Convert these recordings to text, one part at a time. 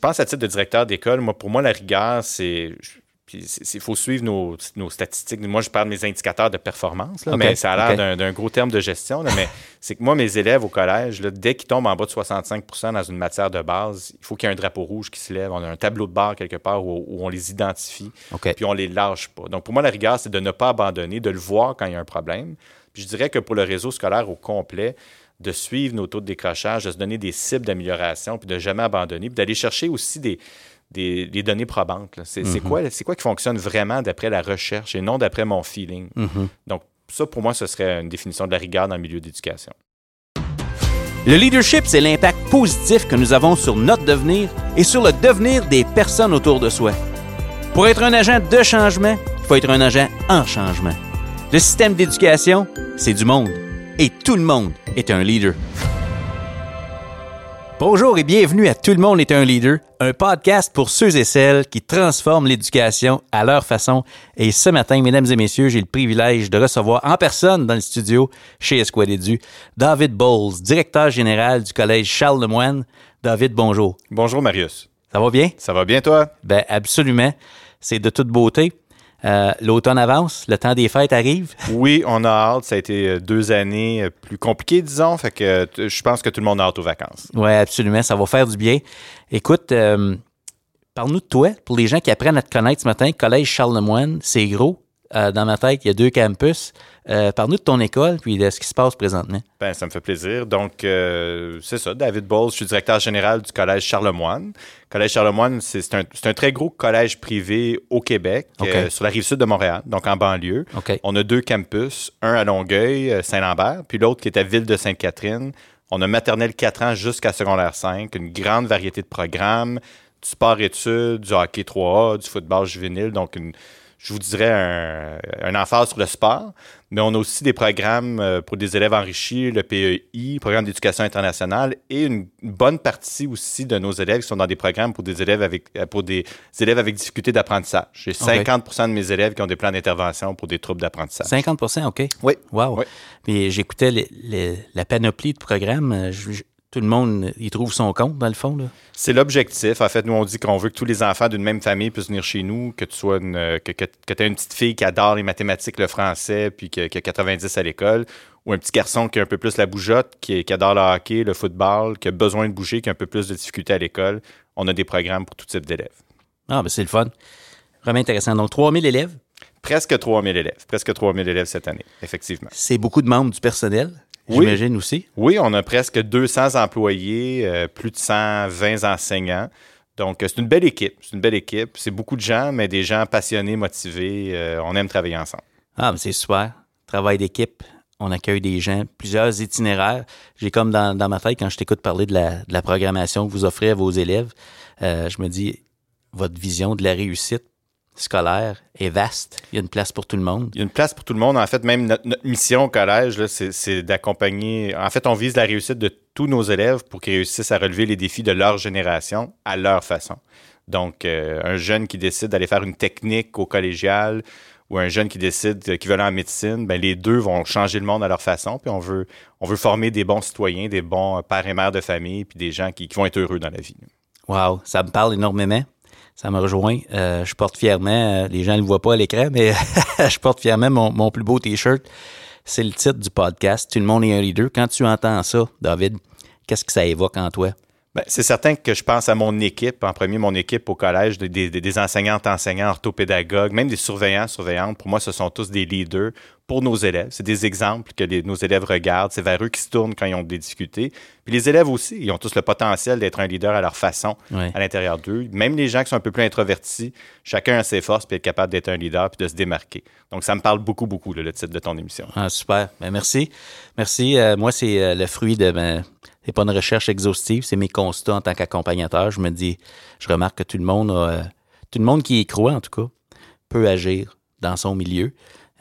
pense à titre de directeur d'école, moi, pour moi, la rigueur, c'est. Il faut suivre nos, nos, statistiques. Moi, je parle de mes indicateurs de performance, là, mais ça a l'air d'un gros terme de gestion. Là, mais c'est que moi, mes élèves au collège, là, dès qu'ils tombent en bas de 65% dans une matière de base, il faut qu'il y ait un drapeau rouge qui se lève. On a un tableau de bord quelque part où, on les identifie, puis on les lâche pas. Donc, pour moi, la rigueur, c'est de ne pas abandonner, de le voir quand il y a un problème. Puis je dirais que pour le réseau scolaire au complet, de suivre nos taux de décrochage, de se donner des cibles d'amélioration, puis de jamais abandonner, puis d'aller chercher aussi des, des, données probantes. C'est mm-hmm. quoi, quoi qui fonctionne vraiment d'après la recherche et non d'après mon feeling? Mm-hmm. Donc, ça, pour moi, ce serait une définition de la rigueur dans le milieu d'éducation. Le leadership, c'est l'impact positif que nous avons sur notre devenir et sur le devenir des personnes autour de soi. Pour être un agent de changement, il faut être un agent en changement. Le système d'éducation, c'est du monde. Et tout le monde est un leader. Bonjour et bienvenue à Tout le monde est un leader, un podcast pour ceux et celles qui transforment l'éducation à leur façon. Et ce matin, mesdames et messieurs, j'ai le privilège de recevoir en personne dans le studio chez Esquad Edu David Bowles, directeur général du collège Charles Lemoine. David, bonjour. Bonjour Marius. Ça va bien? Ça va bien toi? Ben absolument. C'est de toute beauté. Euh, l'automne avance, le temps des fêtes arrive. Oui, on a hâte. Ça a été euh, deux années euh, plus compliquées, disons. Fait que je pense que tout le monde a hâte aux vacances. Oui, absolument. Ça va faire du bien. Écoute, parle-nous de toi. Pour les gens qui apprennent à te connaître ce matin, Collège Charles-Lemoine, c'est gros. Dans ma tête, il y a deux campus. Euh, Parle-nous de ton école puis de ce qui se passe présentement. Ben, ça me fait plaisir. Donc, euh, c'est ça, David Bowles, je suis directeur général du Collège Charlemagne. Collège Charlemagne, c'est un, un, très gros collège privé au Québec, euh, sur la rive sud de Montréal, donc en banlieue. On a deux campus, un à Longueuil, euh, Saint-Lambert, puis l'autre qui est à Ville de Sainte-Catherine. On a maternelle 4 ans jusqu'à secondaire 5, une grande variété de programmes, du sport-études, du hockey 3A, du football juvénile, donc une, je vous dirais, un, un emphase sur le sport. Mais on a aussi des programmes euh, pour des élèves enrichis, le PEI, programme d'éducation internationale, et une bonne partie aussi de nos élèves qui sont dans des programmes pour des élèves avec, euh, pour des élèves avec difficultés d'apprentissage. J'ai 50% de mes élèves qui ont des plans d'intervention pour des troubles d'apprentissage. 50% OK. Oui. Wow. Oui. j'écoutais la panoplie de programmes. Euh, je, tout le monde y trouve son compte, dans le fond. C'est l'objectif. En fait, nous, on dit qu'on veut que tous les enfants d'une même famille puissent venir chez nous, que tu sois une, que, que, tu aies une petite fille qui adore les mathématiques, le français, puis qui, a 90 à l'école, ou un petit garçon qui a un peu plus la bougeotte, qui, adore le hockey, le football, qui a besoin de bouger, qui a un peu plus de difficultés à l'école. On a des programmes pour tout type d'élèves. Ah, ben c'est le fun. Vraiment intéressant. Donc, 3000 élèves? Presque 3000 élèves. Presque 3000 élèves cette année, effectivement. C'est beaucoup de membres du personnel? J'imagine aussi. Oui, on a presque 200 employés, euh, plus de 120 enseignants. Donc, euh, c'est une belle équipe. C'est une belle équipe. C'est beaucoup de gens, mais des gens passionnés, motivés. Euh, on aime travailler ensemble. Ah, mais c'est super. Travail d'équipe. On accueille des gens, plusieurs itinéraires. J'ai comme dans, ma tête, quand je t'écoute parler de la, programmation que vous offrez à vos élèves, je me dis, votre vision de la réussite scolaire est vaste. Il y a une place pour tout le monde. Il y a une place pour tout le monde. En fait, même notre, mission au collège, c'est d'accompagner. En fait, on vise la réussite de tous nos élèves pour qu'ils réussissent à relever les défis de leur génération à leur façon. Donc, euh, un jeune qui décide d'aller faire une technique au collégial ou un jeune qui décide qu'il veut aller en médecine, ben les deux vont changer le monde à leur façon. Puis on veut, on veut former des bons citoyens, des bons pères et mères de famille, puis des gens qui, qui vont être heureux dans la vie. Wow, ça me parle énormément ça me rejoint. Euh, je porte fièrement, euh, les gens ne le voient pas à l'écran, mais je porte fièrement mon, plus beau T-shirt. C'est le titre du podcast, Tout le monde est un leader. Quand tu entends ça, David, qu'est-ce que ça évoque en toi? Ben, c'est certain que je pense à mon équipe, en premier mon équipe au collège, des, des, des enseignantes, enseignants, orthopédagogues, même des surveillants, surveillantes. Pour moi, ce sont tous des leaders pour nos élèves. C'est des exemples que nos élèves regardent. C'est vers eux qui se tournent quand ils ont des difficultés. Puis les élèves aussi, ils ont tous le potentiel d'être un leader à leur façon à l'intérieur d'eux. Même les gens qui sont un peu plus introvertis, chacun a ses forces puis être capable d'être un leader puis de se démarquer. Donc ça me parle beaucoup, beaucoup, le titre de ton émission. Ah, super. Ben, merci. Merci. Euh, moi, c'est euh, le fruit de ma c'est pas une recherche exhaustive, c'est mes constats en tant qu'accompagnateur. Je me dis, je remarque que tout le monde a, tout le monde qui y croit, en tout cas, peut agir dans son milieu.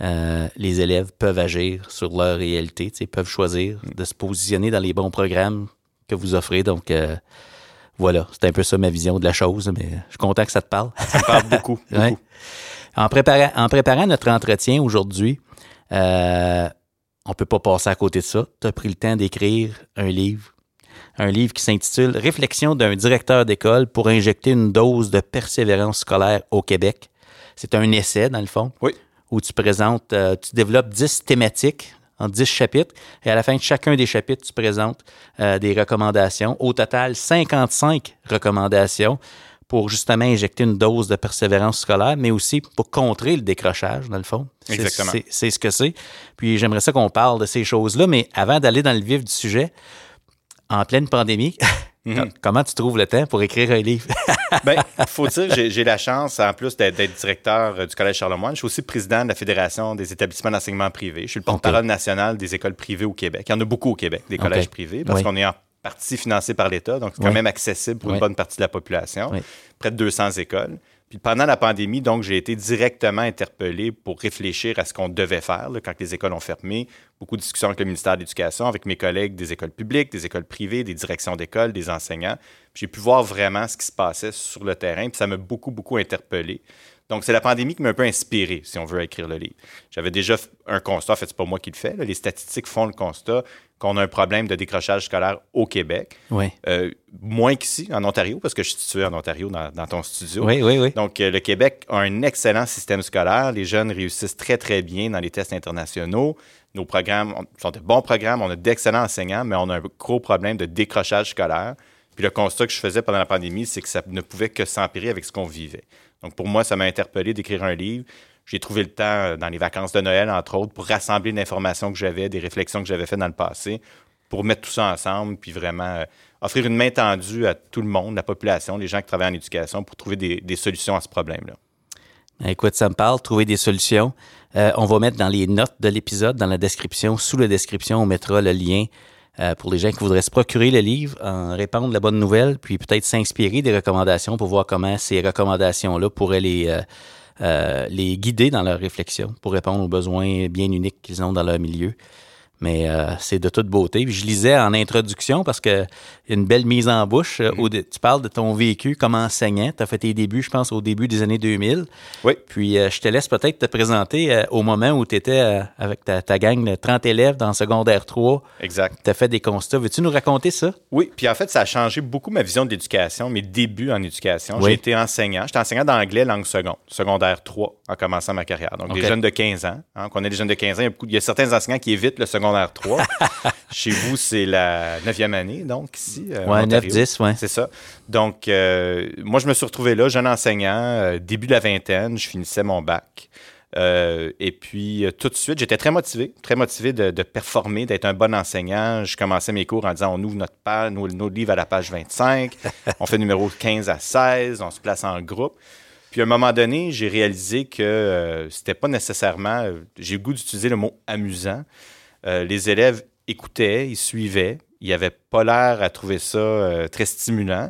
Euh, les élèves peuvent agir sur leur réalité, peuvent choisir de se positionner dans les bons programmes que vous offrez. Donc, euh, voilà, c'est un peu ça ma vision de la chose, mais je suis content que ça te parle. Ça me parle beaucoup. En, préparant, en préparant notre entretien aujourd'hui, euh, on peut pas passer à côté de ça. Tu as pris le temps d'écrire un livre, un livre qui s'intitule Réflexion d'un directeur d'école pour injecter une dose de persévérance scolaire au Québec. C'est un essai, dans le fond, Oui. où tu présentes, euh, tu développes 10 thématiques en 10 chapitres, et à la fin de chacun des chapitres, tu présentes euh, des recommandations. Au total, 55 recommandations pour justement injecter une dose de persévérance scolaire, mais aussi pour contrer le décrochage, dans le fond. C'est- Exactement. C'est ce que c'est. Puis j'aimerais ça qu'on parle de ces choses-là, mais avant d'aller dans le vif du sujet, en pleine pandémie, Mhm. comment tu trouves le temps pour écrire un livre? Ben, faut dire, j'ai j'ai la chance, en plus d'être directeur euh, du Collège Charlemagne, je suis aussi président de la Fédération des établissements d'enseignement privé. Je suis le porte-parole national des écoles privées au Québec. Il y en a beaucoup au Québec, des collèges privés, parce Oui. qu'on est en partie financé par l'État, donc c'est quand même accessible pour une bonne partie de la population. Près de 200 écoles. Puis pendant la pandémie, donc, j'ai été directement interpellé pour réfléchir à ce qu'on devait faire là, quand les écoles ont fermé. Beaucoup de discussions avec le ministère de l'Éducation, avec mes collègues des écoles publiques, des écoles privées, des directions d'école, des enseignants. Puis J'ai pu voir vraiment ce qui se passait sur le terrain, puis ça m'a beaucoup, beaucoup interpellé. Donc, c'est la pandémie qui m'a un peu inspiré, si on veut écrire le livre. J'avais déjà un constat, en fait, c'est pas moi qui le fais, là, les statistiques font le constat qu'on a un problème de décrochage scolaire au Québec. oui. Euh, moins qu'ici, en Ontario, parce que je suis situé en Ontario dans, dans ton studio. Oui, oui, oui. Donc, euh, le Québec a un excellent système scolaire. Les jeunes réussissent très, très bien dans les tests internationaux. Nos programmes on- sont de bons programmes, on a d'excellents enseignants, mais on a un gros problème de décrochage scolaire. Puis le constat que je faisais pendant la pandémie, c'est que ça ne pouvait que s'empirer avec ce qu'on vivait. Donc, pour moi, ça m'a interpellé d'écrire un livre. J'ai trouvé le temps euh, dans les vacances de Noël, entre autres, pour rassembler l'information que j'avais, des réflexions que j'avais faites dans le passé, pour mettre tout ça ensemble, puis vraiment euh, offrir une main tendue à tout le monde, la population, les gens qui travaillent en éducation, pour trouver des, solutions à ce problème-là. Écoute, ça me parle, trouver des solutions. Euh, on va mettre dans les notes de l'épisode, dans la description, sous la description, on mettra le lien euh, pour les gens qui voudraient se procurer le livre, en répandre la bonne nouvelle, puis peut-être s'inspirer des recommandations pour voir comment ces recommandations-là pourraient les, euh, euh, les guider dans leur réflexion, pour répondre aux besoins bien uniques qu'ils ont dans leur milieu. Mais euh, c'est de toute beauté. Puis je lisais en introduction parce que une belle mise en bouche. euh, dé- tu parles de ton vécu comme enseignant. Tu as fait tes débuts, je pense, au début des années 2000. Oui. Puis euh, je te laisse peut-être te présenter au moment où tu étais avec ta, ta gang de 30 élèves dans secondaire 3. Exact. Tu as fait des constats. Veux-tu nous raconter ça? Oui, puis en fait, ça a changé beaucoup ma vision de l'éducation, mes débuts en éducation. Oui. J'ai été enseignant. J'étais enseignant d'anglais langue seconde, secondaire 3, en commençant ma carrière. Donc, des jeunes de 15 ans. Hein, qu'on ait des jeunes de 15 ans, il y a, beaucoup- il y a certains enseignants qui évitent le secondaire 3. Chez vous, c'est la neuvième année, donc, ici. euh, Ontario. 9-10, ouais. C'est ça. Donc, euh, moi, je me suis retrouvé là, jeune enseignant, euh, début de la vingtaine, je finissais mon bac. Euh, et puis, euh, tout de suite, j'étais très motivé, très motivé de, de performer, d'être un bon enseignant. Je commençais mes cours en disant on ouvre notre page, nos, nos livres à la page 25, on fait numéro 15 à 16, on se place en groupe. Puis à un moment donné, j'ai réalisé que euh, c'était pas nécessairement. j'ai le goût d'utiliser le mot amusant. Euh, les élèves écoutaient, ils suivaient, ils n'avaient pas l'air à trouver ça euh, très stimulant.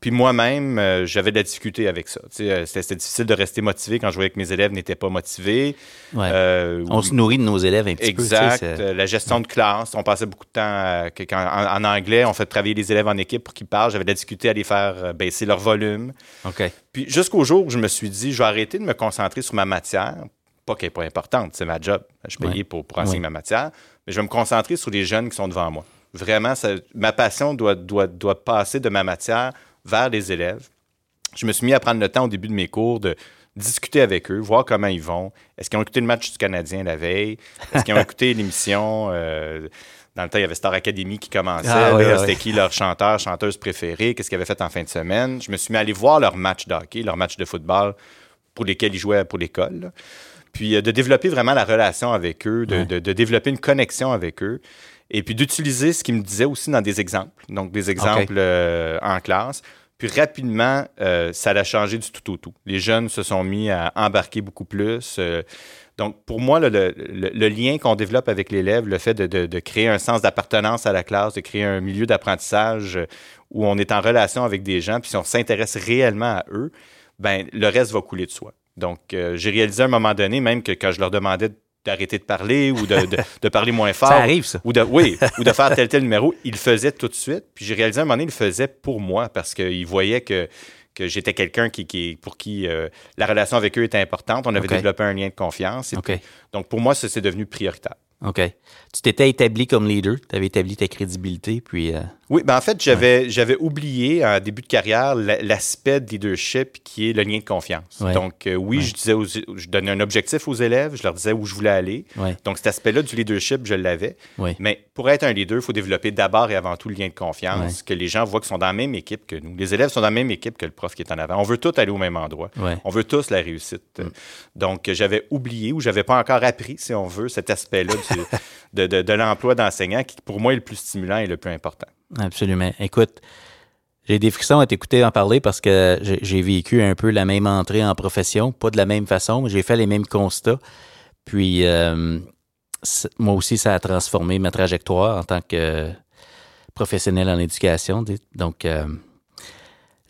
Puis moi-même, euh, j'avais de la difficulté avec ça. Euh, C'était difficile de rester motivé quand je voyais que mes élèves n'étaient pas motivés. Ouais. Euh, on se nourrit de nos élèves un petit Exact. peu. Euh, la gestion de classe. On passait beaucoup de temps à- en, en anglais. On fait travailler les élèves en équipe pour qu'ils parlent. J'avais de la difficulté à les faire baisser leur volume. OK. Puis jusqu'au jour où je me suis dit, je vais arrêter de me concentrer sur ma matière. Pas qu'elle n'est pas importante, c'est ma job. Je suis payé Ouais. pour, pour enseigner Ouais. ma matière. Mais je vais me concentrer sur les jeunes qui sont devant moi. Vraiment, ça- ma passion doit, doit, doit passer de ma matière vers les élèves. Je me suis mis à prendre le temps au début de mes cours de discuter avec eux, voir comment ils vont. Est-ce qu'ils ont écouté le match du Canadien la veille? Est-ce qu'ils ont écouté l'émission? euh, dans le temps, il y avait Star Academy qui commençait. Ah oui, ah C'était oui. qui leur chanteur, chanteuse préférée? Qu'est-ce qu'ils avaient fait en fin de semaine? Je me suis mis à aller voir leur match de hockey, leur match de football pour lesquels ils jouaient pour l'école. Puis euh, de développer vraiment la relation avec eux, de, Ouais. de- de développer une connexion avec eux. Et puis d'utiliser ce qu'ils me disaient aussi dans des exemples. Donc des exemples euh, en classe. Puis rapidement, euh, ça a changé du tout au tout. Les jeunes se sont mis à embarquer beaucoup plus. euh, donc, pour moi, le, le- le lien qu'on développe avec l'élève, le fait de, de- de créer un sens d'appartenance à la classe, de créer un milieu d'apprentissage où on est en relation avec des gens, puis si on s'intéresse réellement à eux, ben le reste va couler de soi. Donc, euh, j'ai réalisé à un moment donné, même que quand je leur demandais d'arrêter de parler ou de, de- de parler moins fort, Ça arrive, ça. ou de, oui, ou de faire tel tel numéro, ils le faisaient tout de suite. Puis j'ai réalisé à un moment donné, ils le faisaient pour moi parce qu'ils voyaient que, que j'étais quelqu'un qui, qui, pour qui euh, la relation avec eux était importante. On avait développé un lien de confiance. Et OK. puis, donc pour moi, ça c'est devenu prioritaire. OK. Tu t'étais établi comme leader, tu avais établi ta crédibilité, puis... Euh, oui, ben en fait, j'avais, j'avais oublié en début de carrière l'aspect de leadership qui est le lien de confiance. Donc, euh, oui, je disais, je donnais un objectif aux élèves, je leur disais où je voulais aller. Donc, cet aspect-là du leadership, je l'avais. Mais pour être un leader, il faut développer d'abord et avant tout le lien de confiance, que les gens voient qu'ils sont dans la même équipe que nous. Les élèves sont dans la même équipe que le prof qui est en avant. On veut tous aller au même endroit. On veut tous la réussite. Mm. Donc, j'avais oublié ou j'avais pas encore appris, si on veut, cet aspect-là de, de, l'emploi d'enseignant qui, pour moi, est le plus stimulant et le plus important. Absolument. Écoute, j'ai des frissons à t'écouter en parler parce que j'ai vécu un peu la même entrée en profession, pas de la même façon, j'ai fait les mêmes constats. Puis, euh, moi aussi, ça a transformé ma trajectoire en tant que professionnel en éducation. Donc, euh,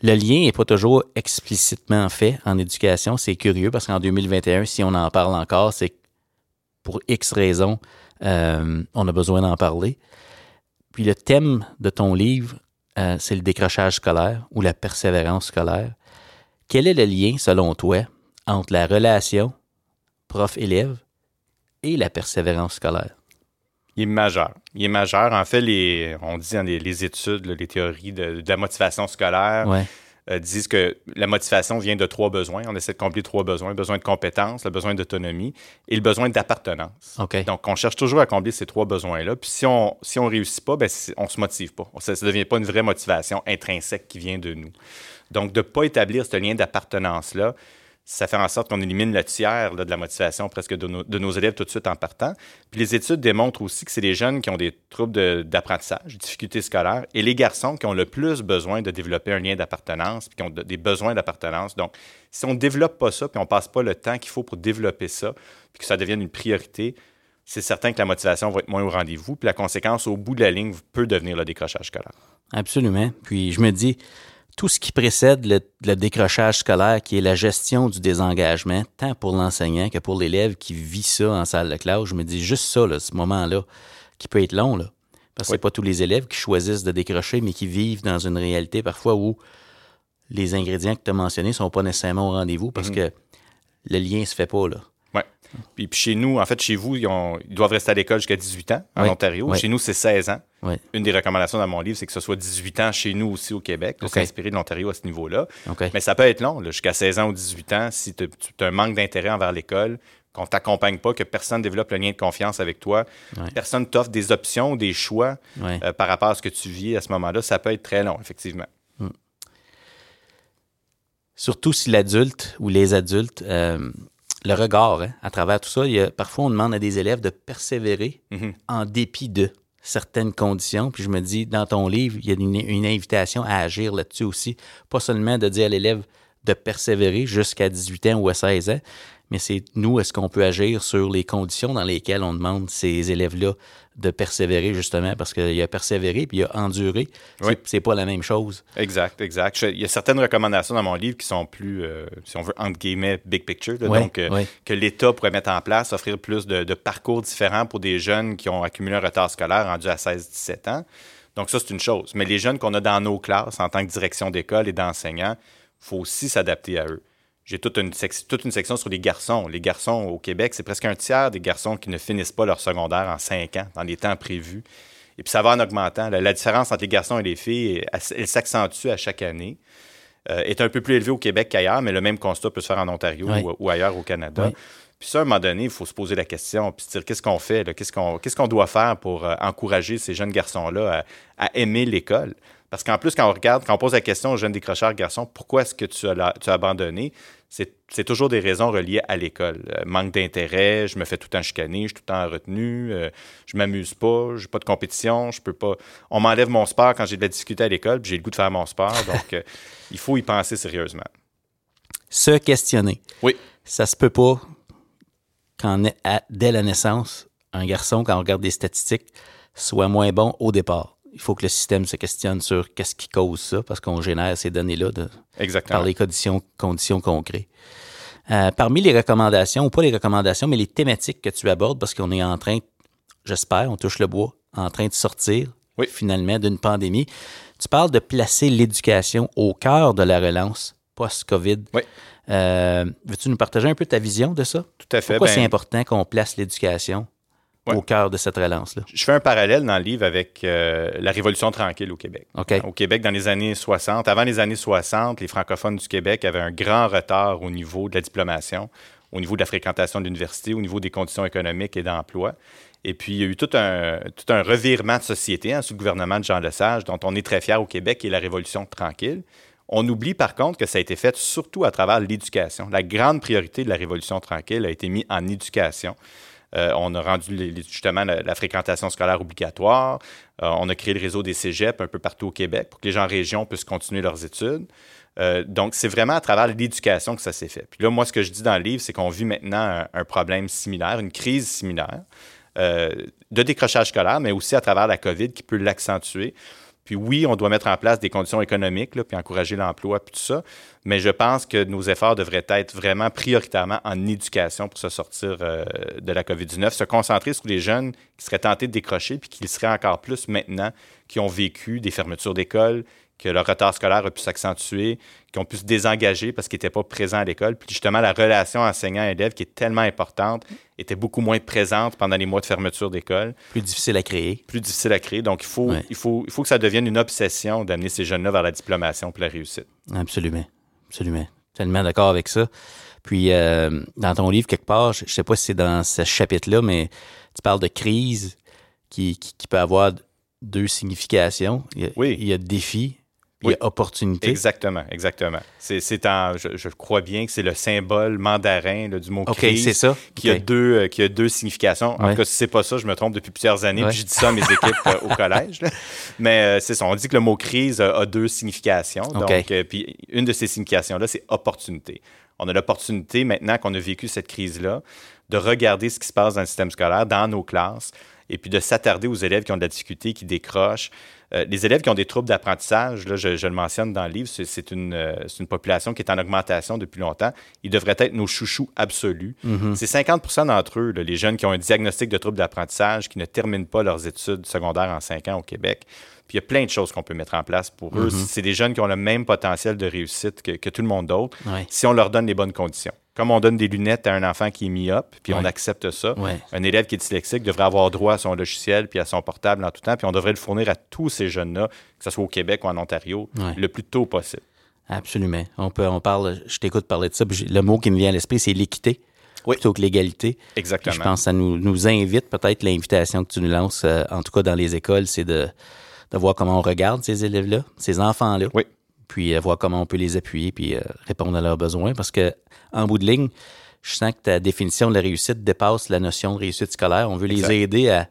le lien n'est pas toujours explicitement fait en éducation. C'est curieux parce qu'en 2021, si on en parle encore, c'est pour X raisons, euh, on a besoin d'en parler. Puis le thème de ton livre, euh, c'est le décrochage scolaire ou la persévérance scolaire. Quel est le lien, selon toi, entre la relation prof-élève et la persévérance scolaire? Il est majeur. Il est majeur. En fait, les, on dit dans les, études, les théories de, la motivation scolaire, euh, disent que la motivation vient de trois besoins. On essaie de combler trois besoins. Le besoin de compétence, le besoin d'autonomie et le besoin d'appartenance. Donc, on cherche toujours à combler ces trois besoins-là. Puis si on si on réussit pas, ben, on se motive pas. Ça ne devient pas une vraie motivation intrinsèque qui vient de nous. Donc, de ne pas établir ce lien d'appartenance-là, ça fait en sorte qu'on élimine le tiers de la motivation presque de nos, élèves tout de suite en partant. Puis les études démontrent aussi que c'est les jeunes qui ont des troubles d'apprentissage, difficultés scolaires, et les garçons qui ont le plus besoin de développer un lien d'appartenance, puis qui ont des besoins d'appartenance. Donc, si on ne développe pas ça, puis on ne passe pas le temps qu'il faut pour développer ça, puis que ça devienne une priorité, c'est certain que la motivation va être moins au rendez-vous, puis la conséquence, au bout de la ligne, peut devenir le décrochage scolaire. Absolument. Puis je me dis, tout ce qui précède le, décrochage scolaire, qui est la gestion du désengagement, tant pour l'enseignant que pour l'élève qui vit ça en salle de classe, je me dis juste ça, là, ce moment-là, qui peut être long, là. Parce que c'est pas tous les élèves qui choisissent de décrocher, mais qui vivent dans une réalité parfois où les ingrédients que tu as mentionnés sont pas nécessairement au rendez-vous parce mhm. que le lien se fait pas, là. Puis, chez nous, en fait, chez vous, ils, doivent rester à l'école jusqu'à 18 ans en Ontario. Chez nous, c'est 16 ans. Une des recommandations dans mon livre, c'est que ce soit 18 ans chez nous aussi au Québec, pour s'inspirer de l'Ontario à ce niveau-là. Mais ça peut être long, jusqu'à 16 ans ou 18 ans, si tu as un manque d'intérêt envers l'école, qu'on t'accompagne pas, que personne développe le lien de confiance avec toi, personne t'offre des options des choix euh, par rapport à ce que tu vis à ce moment-là, ça peut être très long, effectivement. Hmm. Surtout si l'adulte ou les adultes euh, le regard hein, à travers tout ça. Il y a, parfois, on demande à des élèves de persévérer mhm. en dépit de certaines conditions. Puis je me dis, dans ton livre, il y a une, invitation à agir là-dessus aussi. Pas seulement de dire à l'élève de persévérer jusqu'à 18 ans ou à 16 ans, mais c'est nous, est-ce qu'on peut agir sur les conditions dans lesquelles on demande ces élèves-là de persévérer, justement, parce qu'il a persévéré puis il a enduré. C'est pas la même chose. Exact, exact. Il y a certaines recommandations dans mon livre qui sont plus, euh, si on veut, entre guillemets, big picture. donc, euh, que l'État pourrait mettre en place, offrir plus de, parcours différents pour des jeunes qui ont accumulé un retard scolaire rendu à 16-17 ans. Donc, ça, c'est une chose. Mais les jeunes qu'on a dans nos classes en tant que direction d'école et d'enseignants, il faut aussi s'adapter à eux. J'ai toute une, toute une section sur les garçons. Les garçons au Québec, c'est presque un tiers des garçons qui ne finissent pas leur secondaire en cinq ans, dans les temps prévus. Et puis ça va en augmentant. La, différence entre les garçons et les filles, elle, s'accentue à chaque année. Euh, est un peu plus élevée au Québec qu'ailleurs, mais le même constat peut se faire en Ontario ou, ailleurs au Canada. Puis ça, à un moment donné, il faut se poser la question, puis se dire qu'est-ce qu'on fait, qu'est-ce qu'on doit faire pour euh, encourager ces jeunes garçons-là à, aimer l'école? Parce qu'en plus, quand on regarde, quand on pose la question aux jeunes décrocheurs garçons, pourquoi est-ce que tu as, tu as abandonné? C'est toujours des raisons reliées à l'école. Euh, manque d'intérêt, je me fais tout le temps chicaner, je suis tout le temps retenu, euh, je m'amuse pas, j'ai pas de compétition, je peux pas. On m'enlève mon sport quand j'ai de la difficulté à l'école, puis j'ai le goût de faire mon sport, donc euh, il faut y penser sérieusement. Se questionner. Oui. Ça se peut pas quand dès la naissance, un garçon, quand on regarde des statistiques, soit moins bon au départ il faut que le système se questionne sur qu'est-ce qui cause ça, parce qu'on génère ces données-là par les conditions, conditions qu'on crée. Euh, parmi les recommandations, ou pas les recommandations, mais les thématiques que tu abordes, parce qu'on est en train, j'espère, on touche le bois, en train de sortir finalement d'une pandémie. Tu parles de placer l'éducation au cœur de la relance post-COVID. Oui. Euh, veux-tu nous partager un peu ta vision de ça? Tout à fait. Pourquoi c'est ben important qu'on place l'éducation au cœur de cette relance-là. Je fais un parallèle dans le livre avec euh, la Révolution tranquille au Québec. Au Québec, dans les années 60, avant les années 60, les francophones du Québec avaient un grand retard au niveau de la diplomation, au niveau de la fréquentation de l'université, au niveau des conditions économiques et d'emploi. Et puis, il y a eu tout un, tout un revirement de société hein, sous le gouvernement de Jean Lesage, dont on est très fier au Québec, et la Révolution tranquille. On oublie par contre que ça a été fait surtout à travers l'éducation. La grande priorité de la Révolution tranquille a été mise en éducation. Euh, on a rendu justement la, fréquentation scolaire obligatoire. Euh, on a créé le réseau des cégeps un peu partout au Québec pour que les gens en région puissent continuer leurs études. Euh, donc, c'est vraiment à travers l'éducation que ça s'est fait. Puis là, moi, ce que je dis dans le livre, c'est qu'on vit maintenant un, problème similaire, une crise similaire de décrochage scolaire, mais aussi à travers la COVID qui peut l'accentuer. Puis oui, on doit mettre en place des conditions économiques, puis encourager l'emploi, puis tout ça. Mais je pense que nos efforts devraient être vraiment prioritairement en éducation pour se sortir euh, de la COVID-19, se concentrer sur les jeunes qui seraient tentés de décrocher, puis qui seraient encore plus maintenant, qui ont vécu des fermetures d'école, que leur retard scolaire a pu s'accentuer, qu'ils ont pu se désengager parce qu'ils n'étaient pas présents à l'école. Puis justement, la relation enseignant-élève, qui est tellement importante, était beaucoup moins présente pendant les mois de fermeture d'école. Plus difficile à créer. Plus difficile à créer. Donc, il faut, il faut, il faut que ça devienne une obsession d'amener ces jeunes-là vers la diplomation pour la réussite. Absolument. Absolument. Tellement d'accord avec ça. Puis, euh, dans ton livre, quelque part, je ne sais pas si c'est dans ce chapitre-là, mais tu parles de crise qui, qui, peut avoir deux significations. oui. Il y a défi il y a opportunité. Exactement, exactement. C'est, je, je, crois bien que c'est le symbole mandarin du mot OK, c'est ça. Qui, a deux, euh, qui a deux significacations. En tout cas, si c'est pas ça, je me trompe depuis plusieurs années, puis je dis ça à mes équipes euh, au collège. Mais euh, c'est ça, on dit que le mot crise a, deux significations. Donc, puis une de ces significations-là, c'est opportunité. On a l'opportunité, maintenant qu'on a vécu cette crise-là, de regarder ce qui se passe dans le système scolaire, dans nos classes, et puis de s'attarder aux élèves qui ont de la difficulté, qui décrochent. Euh, les élèves qui ont des troubles d'apprentissage, là, je, le mentionne dans le livre, c'est une, euh, une, population qui est en augmentation depuis longtemps. Ils devraient être nos chouchous absolus. Mm-hmm. C'est 50% d'entre eux, les jeunes qui ont un diagnostic de trouble d'apprentissage, qui ne terminent pas leurs études secondaires en cinq ans au Québec. Puis il y a plein de choses qu'on peut mettre en place pour eux. Mm-hmm. C'est des jeunes qui ont le même potentiel de réussite que, tout le monde d'autre, si on leur donne les bonnes conditions comme on donne des lunettes à un enfant qui est myope, puis on accepte ça, un élève qui est dyslexique devrait avoir droit à son logiciel puis à son portable en tout temps, puis on devrait le fournir à tous ces jeunes-là, que ce soit au Québec ou en Ontario, le plus tôt possible. Absolument. On peut, on parle, je t'écoute parler de ça, le mot qui me vient à l'esprit, c'est l'équité. Plutôt que l'égalité. Exactement. je pense que ça nous, nous invite, peut-être l'invitation que tu nous lances, euh, en tout cas dans les écoles, c'est de, de voir comment on regarde ces élèves-là, ces enfants-là. Oui puis euh, voir comment on peut les appuyer, puis euh, répondre à leurs besoins. Parce que, en bout de ligne, je sens que ta définition de la réussite dépasse la notion de réussite scolaire. On veut les aider à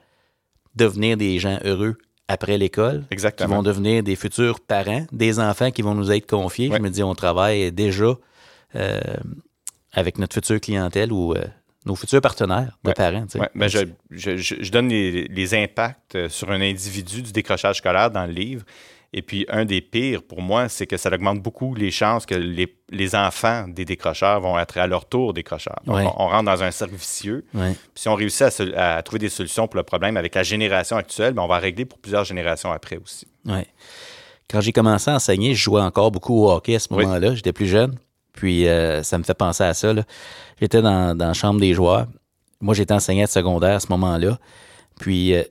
devenir des gens heureux après l'école. Exactement. Qui vont devenir des futurs parents, des enfants qui vont nous être confiés. Je me dis, on travaille déjà euh, avec notre future clientèle ou nos futurs partenaires de parents. Ben, je, je, donne les, les, impacts sur un individu du décrochage scolaire dans le livre. Et puis, un des pires pour moi, c'est que ça augmente beaucoup les chances que les, enfants des décrocheurs vont être à leur tour décrocheurs. Donc, on, rentre dans un cercle vicieux. si on réussit à, trouver des solutions pour le problème avec la génération actuelle, ben, on va régler pour plusieurs générations après aussi. Ouais. Quand j'ai commencé à enseigner, je jouais encore beaucoup au hockey à ce moment-là. J'étais plus jeune. Puis, euh, ça me fait penser à ça. J'étais dans, la chambre des joueurs. Moi, j'étais enseignant de secondaire à ce moment-là. Puis, euh,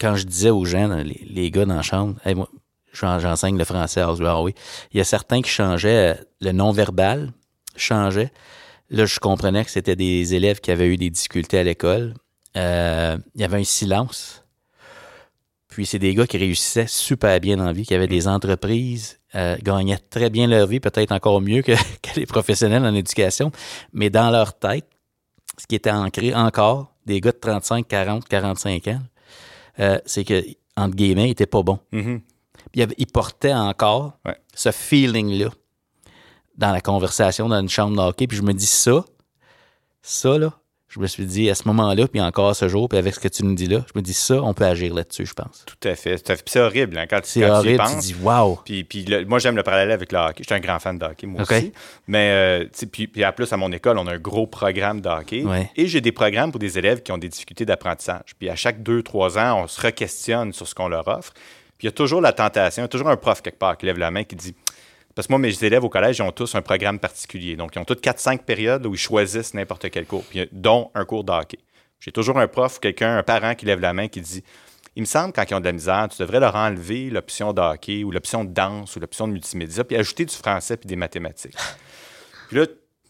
quand je disais aux gens, les, gars dans la chambre, moi, j'enseigne le français à oui. Il y a certains qui changeaient, euh, le non-verbal changeait. Là, je comprenais que c'était des élèves qui avaient eu des difficultés à l'école. Euh, il y avait un silence. Puis c'est des gars qui réussissaient super bien dans la vie, qui avaient des entreprises, euh, gagnaient très bien leur vie, peut-être encore mieux que, les professionnels en éducation, mais dans leur tête, ce qui était ancré encore, des gars de 35, 40, 45 ans, c'est que, entre guillemets, ils n'étaient pas bons. Mm-hmm il, portait encore ce feeling-là dans la conversation dans une chambre de hockey. Puis je me dis ça, ça, là, je me suis dit à ce moment-là, puis encore ce jour, puis avec ce que tu nous dis là, je me dis ça, on peut agir là-dessus, je pense. Tout à fait. c'est horrible hein, quand, c'est horrible, tu y penses. Tu dis wow. Puis, puis moi, j'aime le parallèle avec le hockey. Je suis un grand fan de hockey, moi aussi. Mais euh, puis, puis à plus, à mon école, on a un gros programme de hockey. Et j'ai des programmes pour des élèves qui ont des difficultés d'apprentissage. Puis à chaque deux, trois ans, on se re-questionne sur ce qu'on leur offre il y a toujours la tentation, il y a toujours un prof quelque part qui lève la main qui dit parce que moi, mes élèves au collège, ils ont tous un programme particulier. Donc, ils ont toutes 4-5 périodes où ils choisissent n'importe quel cours, dont un cours de. J'ai toujours un prof, quelqu'un, un parent qui lève la main qui dit il me semble, quand ils ont de la misère, tu devrais leur enlever l'option de hockey ou l'option de danse ou l'option de multimédia, puis ajouter du français puis des mathématiques. puis là,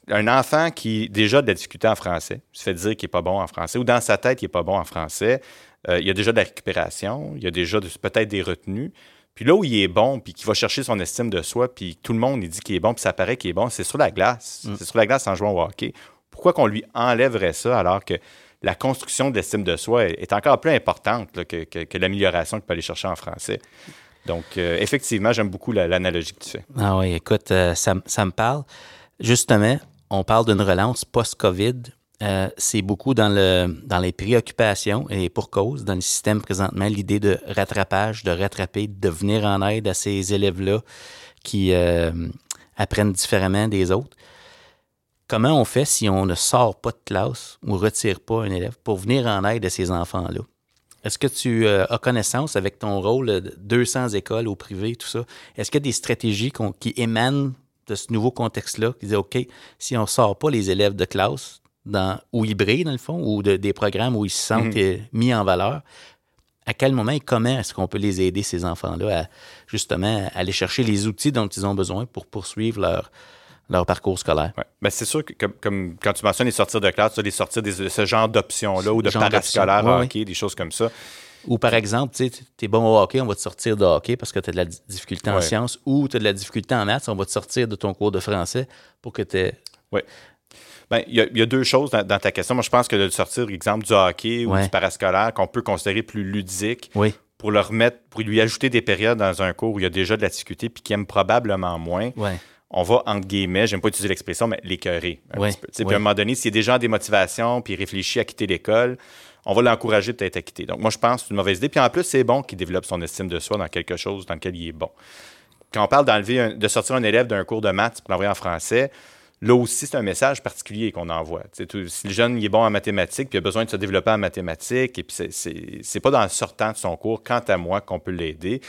un enfant qui déjà de la difficulté en français, se fait dire qu'il n'est pas bon en français, ou dans sa tête, il n'est pas bon en français, euh, il y a déjà de la récupération, il y a déjà peut-être des retenues. Puis là où il est bon, puis qu'il va chercher son estime de soi, puis tout le monde il dit qu'il est bon, puis ça paraît qu'il est bon, c'est sur la glace. Mm. C'est sur la glace en jouant au hockey. Pourquoi qu'on lui enlèverait ça alors que la construction de l'estime de soi est, encore plus importante que, l'amélioration qu'il peut aller chercher en français? Donc, euh, effectivement, j'aime beaucoup l'analogie que tu fais. Ah oui, écoute, euh, ça, ça, me parle. Justement, on parle d'une relance post-COVID. Euh, c'est beaucoup dans, le, dans les préoccupations et pour cause, dans le système présentement, l'idée de rattrapage, de rattraper, de venir en aide à ces élèves-là qui euh, apprennent différemment des autres. Comment on fait si on ne sort pas de classe ou retire pas un élève pour venir en aide à ces enfants-là? Est-ce que tu euh, as connaissance avec ton rôle de 200 écoles au privé, tout ça? Est-ce qu'il y a des stratégies qui émanent de ce nouveau contexte-là, qui dit OK, si on ne sort pas les élèves de classe dans, où ils brillent, dans le fond, ou des programmes où ils se sentent mhm. mis en valeur, à quel moment et comment est-ce qu'on peut les aider, ces enfants-là, à justement aller chercher les outils dont ils ont besoin pour poursuivre leur, leur parcours scolaire? Ouais. Ben, c'est sûr que comme, quand tu mentionnes les sorties de classe, les sorties de ce genre d'options-là ou de parascolaire hockey, des choses comme ça. Ou par exemple, tu es bon au hockey, on va te sortir de hockey parce que tu as de la difficulté en sciences, ou tu as de la difficulté en maths, on va te sortir de ton cours de français pour que tu aies. Oui. Ben, il y, a deux choses dans, ta question. Moi, je pense que de sortir, exemple, du hockey ou du parascolaire qu'on peut considérer plus ludique pour le remettre, pour lui ajouter des périodes dans un cours où il y a déjà de la difficulté puis qui aime probablement moins. On va, entre guillemets, j'aime pas utiliser l'expression, mais l'écœurer un petit peu. Puis à un moment donné, s'il y a déjà des motivations puis il réfléchit à quitter l'école, on va l'encourager peut-être à quitter. Donc, moi, je pense que c'est une mauvaise idée. Puis en plus, c'est bon qu'il développe son estime de soi dans quelque chose dans lequel il est bon. Quand on parle d'enlever, de sortir un élève d'un cours de maths pour l'envoyer en français, là aussi, c'est un message particulier qu'on envoie. Tout, si le jeune il est bon en mathématiques, puis il a besoin de se développer en mathématiques, et puis c'est pas dans le sortant de son cours, quant à moi, qu'on peut l'aider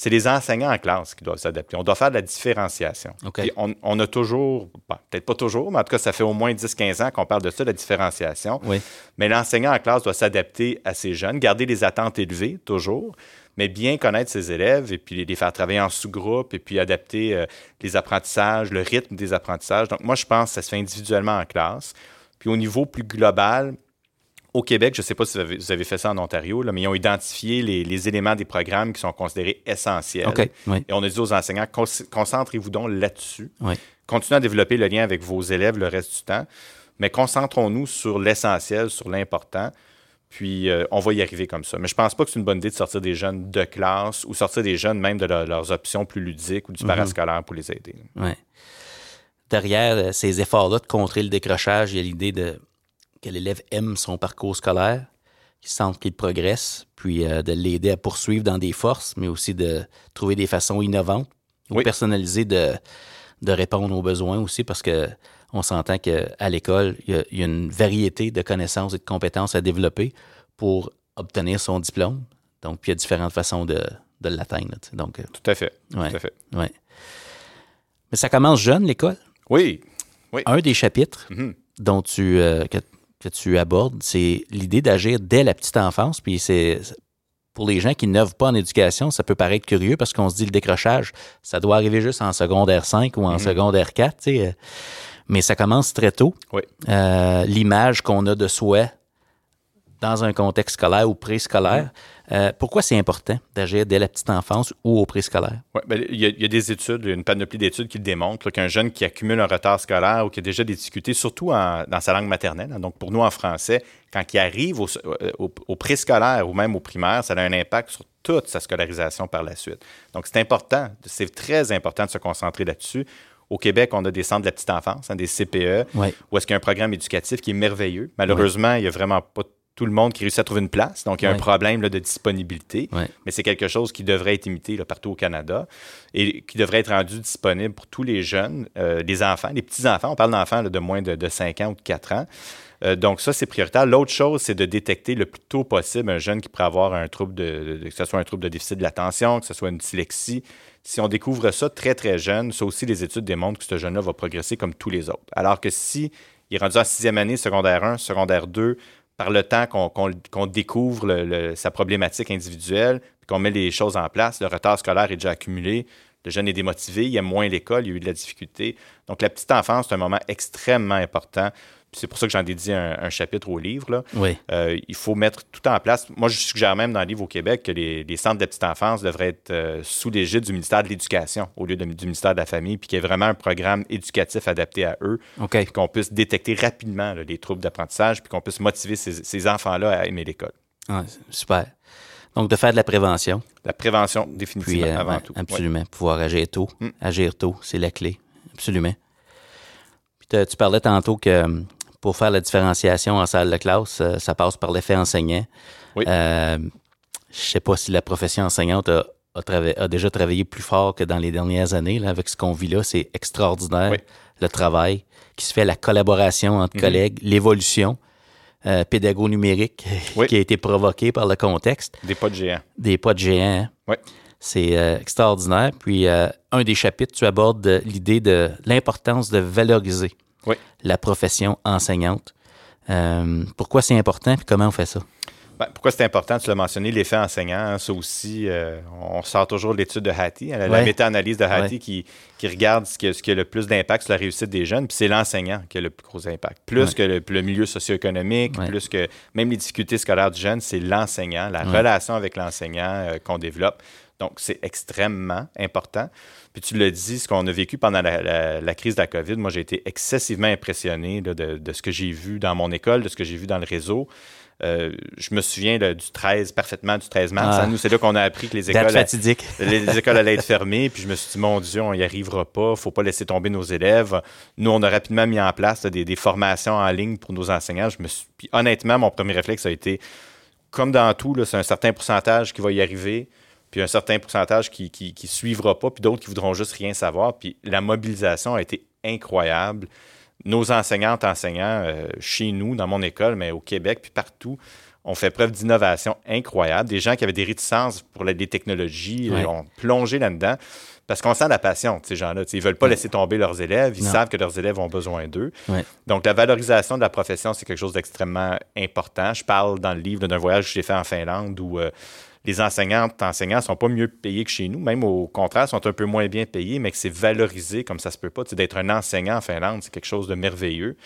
c'est les enseignants en classe qui doivent s'adapter. On doit faire de la différenciation. On, a toujours, peut-être pas toujours, mais en tout cas, ça fait au moins 10-15 ans qu'on parle de ça, la différenciation. Mais l'enseignant en classe doit s'adapter à ces jeunes, garder les attentes élevées, toujours, mais bien connaître ses élèves et puis les faire travailler en sous-groupe et puis adapter euh, les apprentissages, le rythme des apprentissages. Donc, moi, je pense que ça se fait individuellement en classe. Puis au niveau plus global, au Québec, je ne sais pas si vous avez, fait ça en Ontario, mais ils ont identifié les, éléments des programmes qui sont considérés essentiels. Et on a dit aux enseignants, concentrez-vous donc là-dessus. Continuez à développer le lien avec vos élèves le reste du temps, mais concentrons-nous sur l'essentiel, sur l'important. Puis euh, on va y arriver comme ça. Mais je ne pense pas que c'est une bonne idée de sortir des jeunes de classe ou sortir des jeunes même de leurs options plus ludiques ou du mhm. parascolaire pour les aider. Derrière euh, ces efforts-là de contrer le décrochage, il y a l'idée de que l'élève aime son parcours scolaire, qu'il sente qu'il progresse, puis euh, de l'aider à poursuivre dans des forces, mais aussi de trouver des façons innovantes ou personnalisées de, de répondre aux besoins aussi, parce que on s'entend qu'à l'école, il y, a une variété de connaissances et de compétences à développer pour obtenir son diplôme. Donc, puis il y a différentes façons de, de l'atteindre. Donc, euh, tout à fait. tout à fait. Ouais. Mais ça commence jeune, l'école? Oui. oui. Un des chapitres mm-hmm. dont tu, euh, que tu abordes, c'est l'idée d'agir dès la petite enfance. Puis c'est pour les gens qui n'œuvrent pas en éducation, ça peut paraître curieux parce qu'on se dit le décrochage, ça doit arriver juste en secondaire 5 ou en mhm. secondaire 4. Mais ça commence très tôt. Oui. Euh, l'image qu'on a de soi dans un contexte scolaire ou préscolaire. Euh, pourquoi c'est important d'agir dès la petite enfance ou au préscolaire? Oui, ben, il, y a des études, une panoplie d'études qui démontrent qu'un jeune qui accumule un retard scolaire ou qui a déjà des difficultés, surtout dans sa langue maternelle, hein, donc pour nous en français, quand il arrive au, euh, au, préscolaire ou même au primaire, ça a un impact sur toute sa scolarisation par la suite. Donc c'est important, c'est très important de se concentrer là-dessus. Au Québec, on a des centres de la petite enfance, hein, des CPE, où est-ce qu'il y a un programme éducatif qui est merveilleux. Malheureusement, il n'y a vraiment pas tout le monde qui réussit à trouver une place. Donc, il y a un problème de disponibilité. Mais c'est quelque chose qui devrait être imité partout au Canada et qui devrait être rendu disponible pour tous les jeunes, euh, les enfants, les petits-enfants. On parle d'enfants de moins de, 5 ans ou de 4 ans. Euh, donc, ça, c'est prioritaire. L'autre chose, c'est de détecter le plus tôt possible un jeune qui pourrait avoir un trouble de, que ce soit un trouble de déficit de l'attention, que ce soit une dyslexie. Si on découvre ça très, très jeune, ça aussi, les études démontrent que ce jeune-là va progresser comme tous les autres. Alors que si il est rendu en sixième année, secondaire 1, secondaire 2, par le temps qu'on découvre sa problématique individuelle, qu'on met les choses en place, le retard scolaire est déjà accumulé, le jeune est démotivé, il aime moins l'école, il a eu de la difficulté. Donc, la petite enfance, c'est un moment extrêmement important c'est pour ça que j'en dédie un, un chapitre au livre. Là. Oui. Euh, il faut mettre tout en place. Moi, je suggère même dans le livre au Québec que les, centres de petite enfance devraient être euh, sous l'égide du ministère de l'Éducation au lieu du ministère de la Famille, puis qu'il y ait vraiment un programme éducatif adapté à eux, OK. qu'on puisse détecter rapidement les troubles d'apprentissage, puis qu'on puisse motiver ces, enfants-là à aimer l'école. super. Donc, de faire de la prévention. La prévention, définitivement, euh, avant tout. Absolument. Pouvoir agir tôt. Hmm. Agir tôt, c'est la clé. Absolument. Puis tu parlais tantôt que pour faire la différenciation en salle de classe, euh, ça passe par l'effet enseignant. Oui. Euh, je sais pas si la profession enseignante a, a, déjà travaillé plus fort que dans les dernières années. Là, avec ce qu'on vit là, c'est extraordinaire. Le travail qui se fait, la collaboration entre mhm. collègues, l'évolution euh, pédago-numérique qui a été provoquée par le contexte. Des pas de géants. Des pas de géants. Hein. Oui. C'est euh, extraordinaire. Puis, un des chapitres, tu abordes l'idée de l'importance de valoriser la profession enseignante. Euh, pourquoi c'est important et comment on fait ça? Ben, pourquoi c'est important? Tu l'as mentionné, l'effet enseignant. Hein, ça aussi, euh, on sort toujours l'étude de Hattie, hein, la, méta-analyse de Hattie qui, regarde ce qui, a, ce qui a le plus d'impact sur la réussite des jeunes. Puis c'est l'enseignant qui a le plus gros impact. Plus que le, milieu socio-économique, plus que même les difficultés scolaires du jeune, c'est l'enseignant, la relation avec l'enseignant euh, qu'on développe. Donc, c'est extrêmement important. Puis tu l'as dit, ce qu'on a vécu pendant la, crise de la COVID, moi, j'ai été excessivement impressionné de, ce que j'ai vu dans mon école, de ce que j'ai vu dans le réseau. Euh, je me souviens du 13, parfaitement du 13 mars. Ah. Nous, c'est là qu'on a appris que les écoles, les, écoles allaient être fermées. Puis je me suis dit, mon Dieu, on n'y arrivera pas. Il ne faut pas laisser tomber nos élèves. Nous, on a rapidement mis en place des, formations en ligne pour nos enseignants. Je me suis... Puis honnêtement, mon premier réflexe a été, comme dans tout, c'est un certain pourcentage qui va y arriver puis un certain pourcentage qui ne suivra pas, puis d'autres qui voudront juste rien savoir. Puis la mobilisation a été incroyable. Nos enseignantes, enseignants, euh, chez nous, dans mon école, mais au Québec, puis partout, ont fait preuve d'innovation incroyable. Des gens qui avaient des réticences pour les technologies ont plongé là-dedans. Parce qu'on sent la passion de ces gens-là. Ils ne veulent pas laisser tomber leurs élèves. Ils savent que leurs élèves ont besoin d'eux. Donc, la valorisation de la profession, c'est quelque chose d'extrêmement important. Je parle dans le livre d'un voyage que j'ai fait en Finlande où euh, les enseignantes, enseignants ne sont pas mieux payés que chez nous, même au contraire, sont un peu moins bien payés, mais que c'est valorisé comme ça se peut pas. D'être un enseignant en Finlande, c'est quelque chose de merveilleux.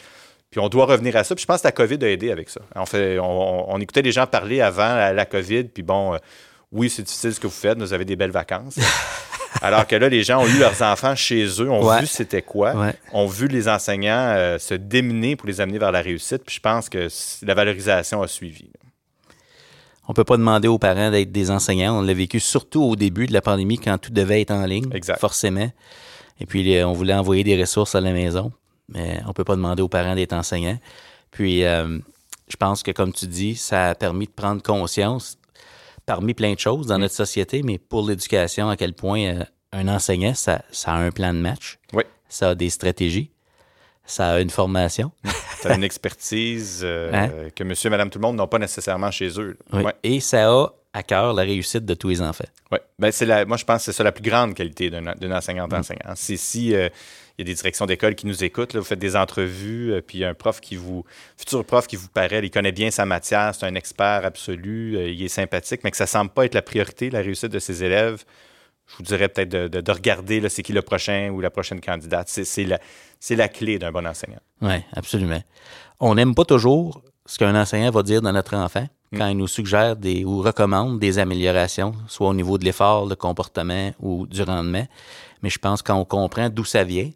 Puis on doit revenir à ça. Puis je pense que la COVID a aidé avec ça. On, fait, on, écoutait des gens parler avant la, COVID, puis bon, euh, oui, c'est difficile ce que vous faites, vous avez des belles vacances. Alors que là, les gens ont eu leurs enfants chez eux, ont vu c'était quoi, ont vu les enseignants euh, se démener pour les amener vers la réussite. Puis je pense que la valorisation a suivi. On peut pas demander aux parents d'être des enseignants. On l'a vécu surtout au début de la pandémie quand tout devait être en ligne, forcément. Et puis, on voulait envoyer des ressources à la maison, mais on peut pas demander aux parents d'être enseignants. Puis, euh, je pense que, comme tu dis, ça a permis de prendre conscience, parmi plein de choses dans mm. notre société, mais pour l'éducation, à quel point euh, un enseignant, ça, ça, a un plan de match. Oui. Ça a des stratégies ça a une formation. ça a une expertise euh, hein? que monsieur et madame tout le monde n'ont pas nécessairement chez eux. Et ça a à cœur la réussite de tous les enfants. Oui. Ben, la, moi, je pense que c'est ça la plus grande qualité d'un enseignant-enseignant. Mm. C'est si euh, il y a des directions d'école qui nous écoutent, vous faites des entrevues, euh, puis un prof qui vous, futur prof qui vous paraît, il connaît bien sa matière, c'est un expert absolu, il est sympathique, mais que ça ne semble pas être la priorité, la réussite de ses élèves je vous dirais peut-être de, regarder c'est qui le prochain ou la prochaine candidate. C'est la, la, clé d'un bon enseignant. Oui, absolument. On n'aime pas toujours ce qu'un enseignant va dire dans notre enfant mm. quand il nous suggère des, ou recommande des améliorations, soit au niveau de l'effort, le comportement ou du rendement. Mais je pense qu'on comprend d'où ça vient,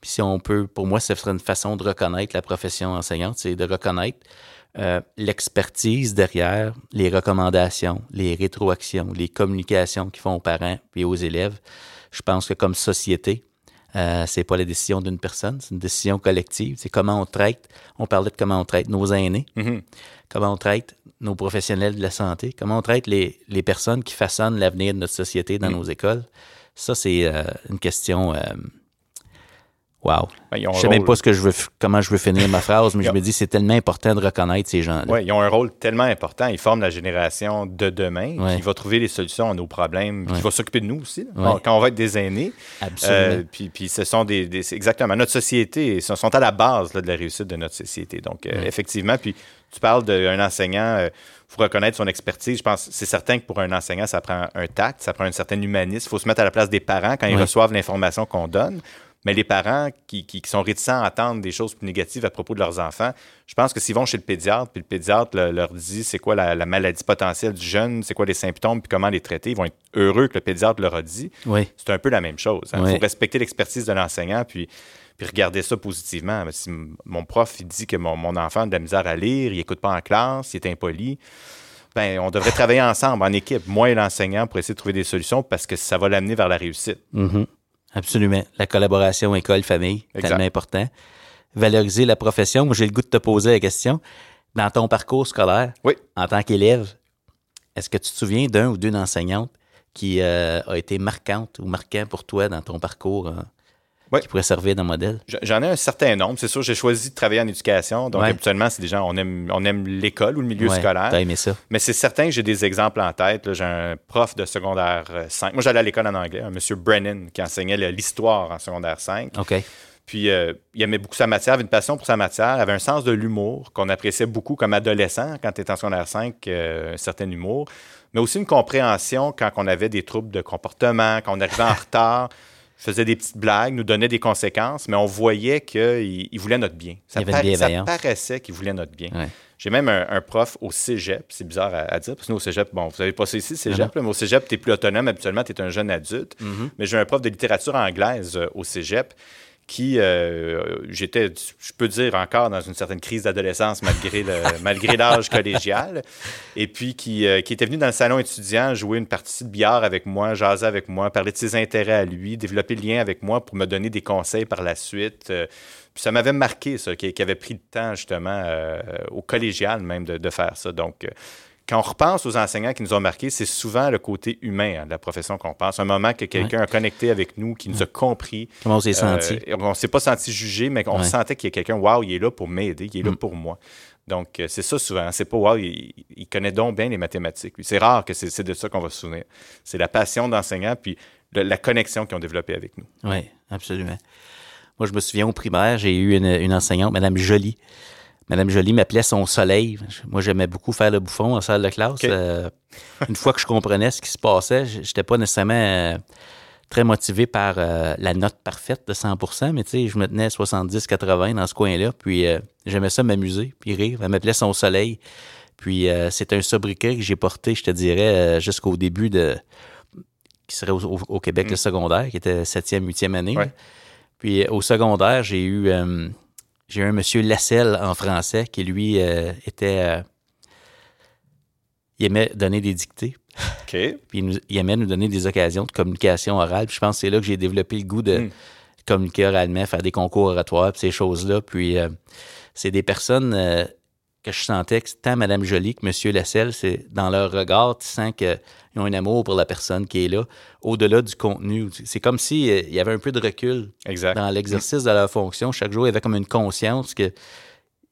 puis si on peut, pour moi, ce serait une façon de reconnaître la profession enseignante, c'est de reconnaître euh, l'expertise derrière les recommandations, les rétroactions, les communications qu'ils font aux parents et aux élèves. Je pense que comme société, euh, c'est pas la décision d'une personne, c'est une décision collective. C'est comment on traite. On parlait de comment on traite nos aînés, mm-hmm. comment on traite nos professionnels de la santé, comment on traite les, les personnes qui façonnent l'avenir de notre société dans mm. nos écoles. Ça, c'est euh, une question. Euh, Wow. Ben, Je un sais même pas ce que je veux, comment je veux finir ma phrase, mais je me dis c'est tellement important de reconnaître ces gens-là. Ouais, ils ont un rôle tellement important. Ils forment la génération de demain Ouais. qui va trouver les solutions à nos problèmes, qui va s'occuper de nous aussi. Ouais. Quand- on va être des aînés. Absolument. Euh, puis, puis ce sont des, exactement notre société, ils sont, à la base là, de la réussite de notre société. Donc euh, effectivement, puis tu parles d'un enseignant, il faut reconnaître son expertise. Je pense, c'est certain que pour un enseignant, ça prend un tact, ça prend un certain humanisme. Il faut se mettre à la place des parents quand ils reçoivent l'information qu'on donne. Mais les parents qui, qui- qui sont réticents à entendre des choses plus négatives à propos de leurs enfants, je pense que s'ils vont chez le pédiatre, puis le pédiatre le- leur dit c'est quoi la, la maladie potentielle du jeune, c'est quoi les symptômes, puis comment les traiter, ils vont être heureux que le pédiatre leur a dit oui. c'est un peu la même chose. Il Ouais. faut respecter l'expertise de l'enseignant puis, puis regarder ça positivement. Si mon prof il dit que mon, mon enfant a de la misère à lire, il n'écoute pas en classe, il est impoli, ben, on devrait travailler ensemble, en équipe, moi et l'enseignant, pour essayer de trouver des solutions parce que ça va l'amener vers la réussite. Mhm. Absolument. La collaboration école-famille, tellement important. Valoriser la profession. Moi, j'ai le goût de te poser la question. Dans ton parcours scolaire, Oui. en tant qu'élève, est-ce que tu te souviens d'un ou d'une enseignante qui euh, a été marquante ou marquant pour toi dans ton parcours, euh, Oui. qui pourrait servir de modèle? J'en ai un certain nombre. C'est sûr, j'ai choisi de travailler en éducation. Donc, Ouais. habituellement, c'est des gens, on aime, on aime l'école ou le milieu Ouais, scolaire. T'as aimé ça? Mais c'est certain que j'ai des exemples en tête. J'ai un prof de secondaire euh, 5. Moi, j'allais à l'école en anglais, un monsieur Brennan, qui enseignait l'histoire en secondaire 5. OK. Puis, euh, il aimait beaucoup sa matière, avait une passion pour sa matière, avait un sens de l'humour qu'on appréciait beaucoup comme adolescent quand tu étais en secondaire 5, euh, un certain humour, mais aussi une compréhension quand on avait des troubles de comportement, quand on arrivait en retard, faisait des petites blagues, nous donnait des conséquences, mais on voyait qu'il il voulait notre bien. Ça, Il y avait une ça bienveillance. paraissait qu'il voulait notre bien. Ouais. J'ai même un, un prof au cégep, c'est bizarre à, à dire, parce que nous, au cégep, bon, vous avez pas ça ici, le Ah cégep, là, mais au cégep, tu es plus autonome, habituellement, tu es un jeune adulte. Mhm. Mais j'ai un prof de littérature anglaise euh, au cégep qui, euh, j'étais, je peux dire, encore dans une certaine crise d'adolescence malgré, le- malgré l'âge collégial, et puis qui, euh, qui était venu dans le salon étudiant jouer une partie de billard avec moi, jaser avec moi, parler de ses intérêts à lui, développer le lien avec moi pour me donner des conseils par la suite. Euh, puis ça m'avait marqué, ça, qu'il avait pris le temps, justement, euh, au collégial même, de, de faire ça. Donc, quand on repense aux enseignants qui nous ont marqués, c'est souvent le côté humain hein, de la profession qu'on pense. Un moment que quelqu'un a connecté avec nous, qui nous a compris. Comment on s'est senti? Euh, et on ne s'est pas senti jugé, mais on Ouais. sentait qu'il y a quelqu'un, waouh, il est là pour m'aider, il est là Mm. pour moi. Donc, euh, c'est ça souvent. C'est pas, waouh, il, il connaît donc bien les mathématiques. C'est rare que c'est de ça qu'on va se souvenir. C'est la passion d'enseignant, puis le- la connexion qu'ils ont développée avec nous. Oui, absolument. Moi, je me souviens au primaire, j'ai eu une, une enseignante, Madame Joly. Madame Joly m'appelait son soleil. Moi, j'aimais beaucoup faire le bouffon en salle de classe. Euh, une fois que je comprenais ce qui se passait, j'étais pas nécessairement euh, très motivé par euh, la note parfaite de 100% mais tu sais, je me tenais 70-80 dans ce coin-là. Puis j'aimais ça m'amuser, puis rire. Elle m'appelait son soleil. Puis c'est un sobriquet que j'ai porté, je te dirais, jusqu'au début de qui serait au, au- au Québec Mm. le secondaire, qui était 7e, 8e année. Ouais. Puis au secondaire, j'ai eu, j'ai un monsieur Lasselle en français qui, lui, euh, était. euh, il aimait donner des dictées. OK. Puis il, nous- il aimait nous donner des occasions de communication orale. Puis je pense que c'est là que j'ai développé le goût de Mm. communiquer oralement, faire des concours oratoires, puis ces choses-là. Puis euh, c'est des personnes euh, que je sentais que tant Mme Jolie que M. Lasselle, c'est dans leur regard, tu sens qu'ils ont un amour pour la personne qui est là, au-delà du contenu. C'est comme s'il il y avait un peu de recul Exact. dans l'exercice de leur fonction. Chaque jour, il y avait comme une conscience que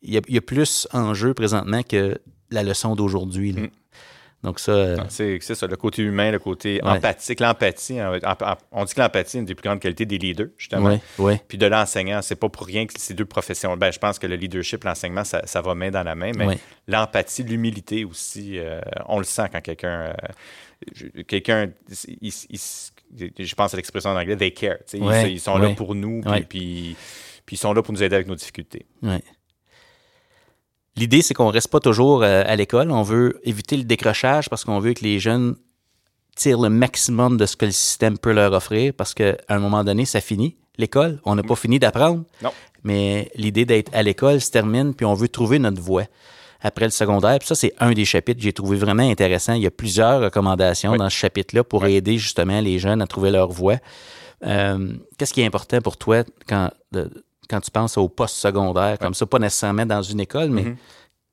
il y a, il y a plus en jeu présentement que la leçon d'aujourd'hui. Mm. Donc ça, euh, C'est ça, le côté humain, le côté Ouais. empathique. L'empathie, on dit que l'empathie est une des plus grandes qualités des leaders, justement. ouais, ouais, Puis de l'enseignant, c'est pas pour rien que ces deux professions. Ben, je pense que le leadership, l'enseignement, ça, ça va main dans la main, mais l'empathie, l'humilité aussi, euh, on le sent quand quelqu'un. euh, quelqu'un. il- il- il- je pense à l'expression en anglais, they care. ils- sont là pour nous, puis, Ouais. puis, puis ils sont là pour nous aider avec nos difficultés. Ouais. L'idée, c'est qu'on reste pas toujours euh, à l'école. On veut éviter le décrochage parce qu'on veut que les jeunes tirent le maximum de ce que le système peut leur offrir parce qu'à un moment donné, ça finit. L'école, on n'a pas fini d'apprendre. Non. Mais l'idée d'être à l'école se termine, puis on veut trouver notre voie après le secondaire. Puis ça, c'est un des chapitres que j'ai trouvé vraiment intéressant. Il y a plusieurs recommandations Oui. dans ce chapitre-là pour Oui. aider justement les jeunes à trouver leur voie. Euh, Qu'est-ce qui est important pour toi quand, de- quand tu penses au post-secondaire, comme ça, pas nécessairement dans une école, mais Mhm.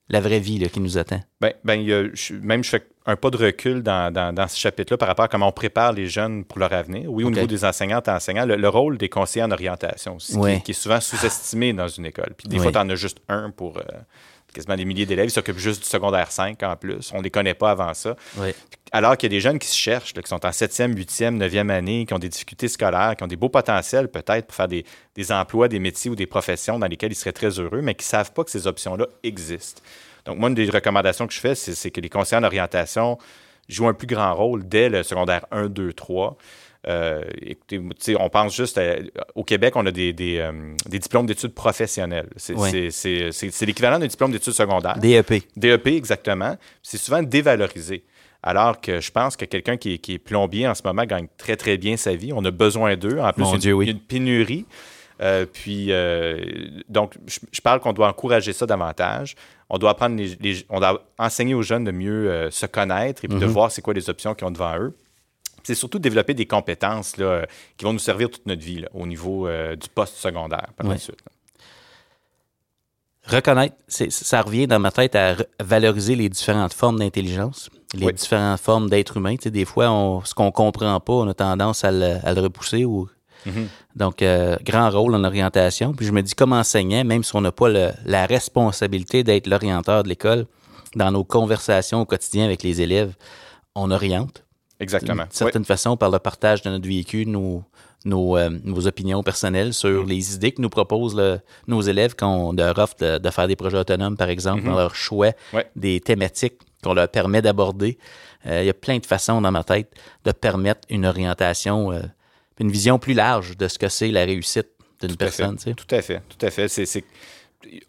la vraie vie là, qui nous attend? Ben, ben il y a- je- même je fais un pas de recul dans, ce chapitre-là par rapport à comment on prépare les jeunes pour leur avenir. Oui, au niveau des enseignantes et enseignants, le, rôle des conseillers en orientation aussi, qui, est souvent sous-estimé dans une école. Puis des fois, tu en as juste un pour euh, quasiment des milliers d'élèves. Ils s'occupent juste du secondaire 5 en plus. On ne les connaît pas avant ça. Alors qu'il y a des jeunes qui se cherchent, qui sont en 7e, 8e, 9e année, qui ont des difficultés scolaires, qui ont des beaux potentiels peut-être pour faire des, des emplois, des métiers ou des professions dans lesquels ils seraient très heureux, mais qui ne savent pas que ces options-là existent. Donc, moi, une des recommandations que je fais, c'est que les conseillers en orientation jouent un plus grand rôle dès le secondaire 1, 2, 3. Écoutez, on pense juste au Québec, on a des, euh, diplômes d'études professionnelles. C'est l'équivalent d'un diplôme d'études secondaires. DEP. DEP, exactement. C'est souvent dévalorisé. Alors que je pense que quelqu'un qui, est plombier en ce moment gagne très, très bien sa vie. On a besoin d'eux. En plus, il y a une pénurie. Euh, puis, euh, donc, je, parle qu'on doit encourager ça davantage. On doit apprendre les, on doit enseigner aux jeunes de mieux euh, se connaître et puis de mhm. voir c'est quoi les options qu'ils ont devant eux. C'est surtout développer des compétences là, qui vont nous servir toute notre vie au niveau du poste secondaire par la suite. Reconnaître, ça revient dans ma tête à valoriser les différentes formes d'intelligence, les différentes formes d'être humain. Tu sais, des fois, on, ce qu'on comprend pas, on a tendance à le, à le repousser ou Mhm. Donc, euh, grand rôle en orientation. Puis je me dis, comme enseignant, même si on n'a pas la responsabilité d'être l'orienteur de l'école, dans nos conversations au quotidien avec les élèves, on oriente. Exactement. D'une certaine façon, par le partage de notre véhicule, nos, nos, euh, nos opinions personnelles sur mhm. les idées que nous proposent nos élèves quand on leur offre de, faire des projets autonomes, par exemple, mhm. dans leur choix des thématiques qu'on leur permet d'aborder. Euh, il y a plein de façons dans ma tête de permettre une orientation une vision plus large de ce que c'est la réussite d'une personne. Tout à fait, tout à fait. C'est,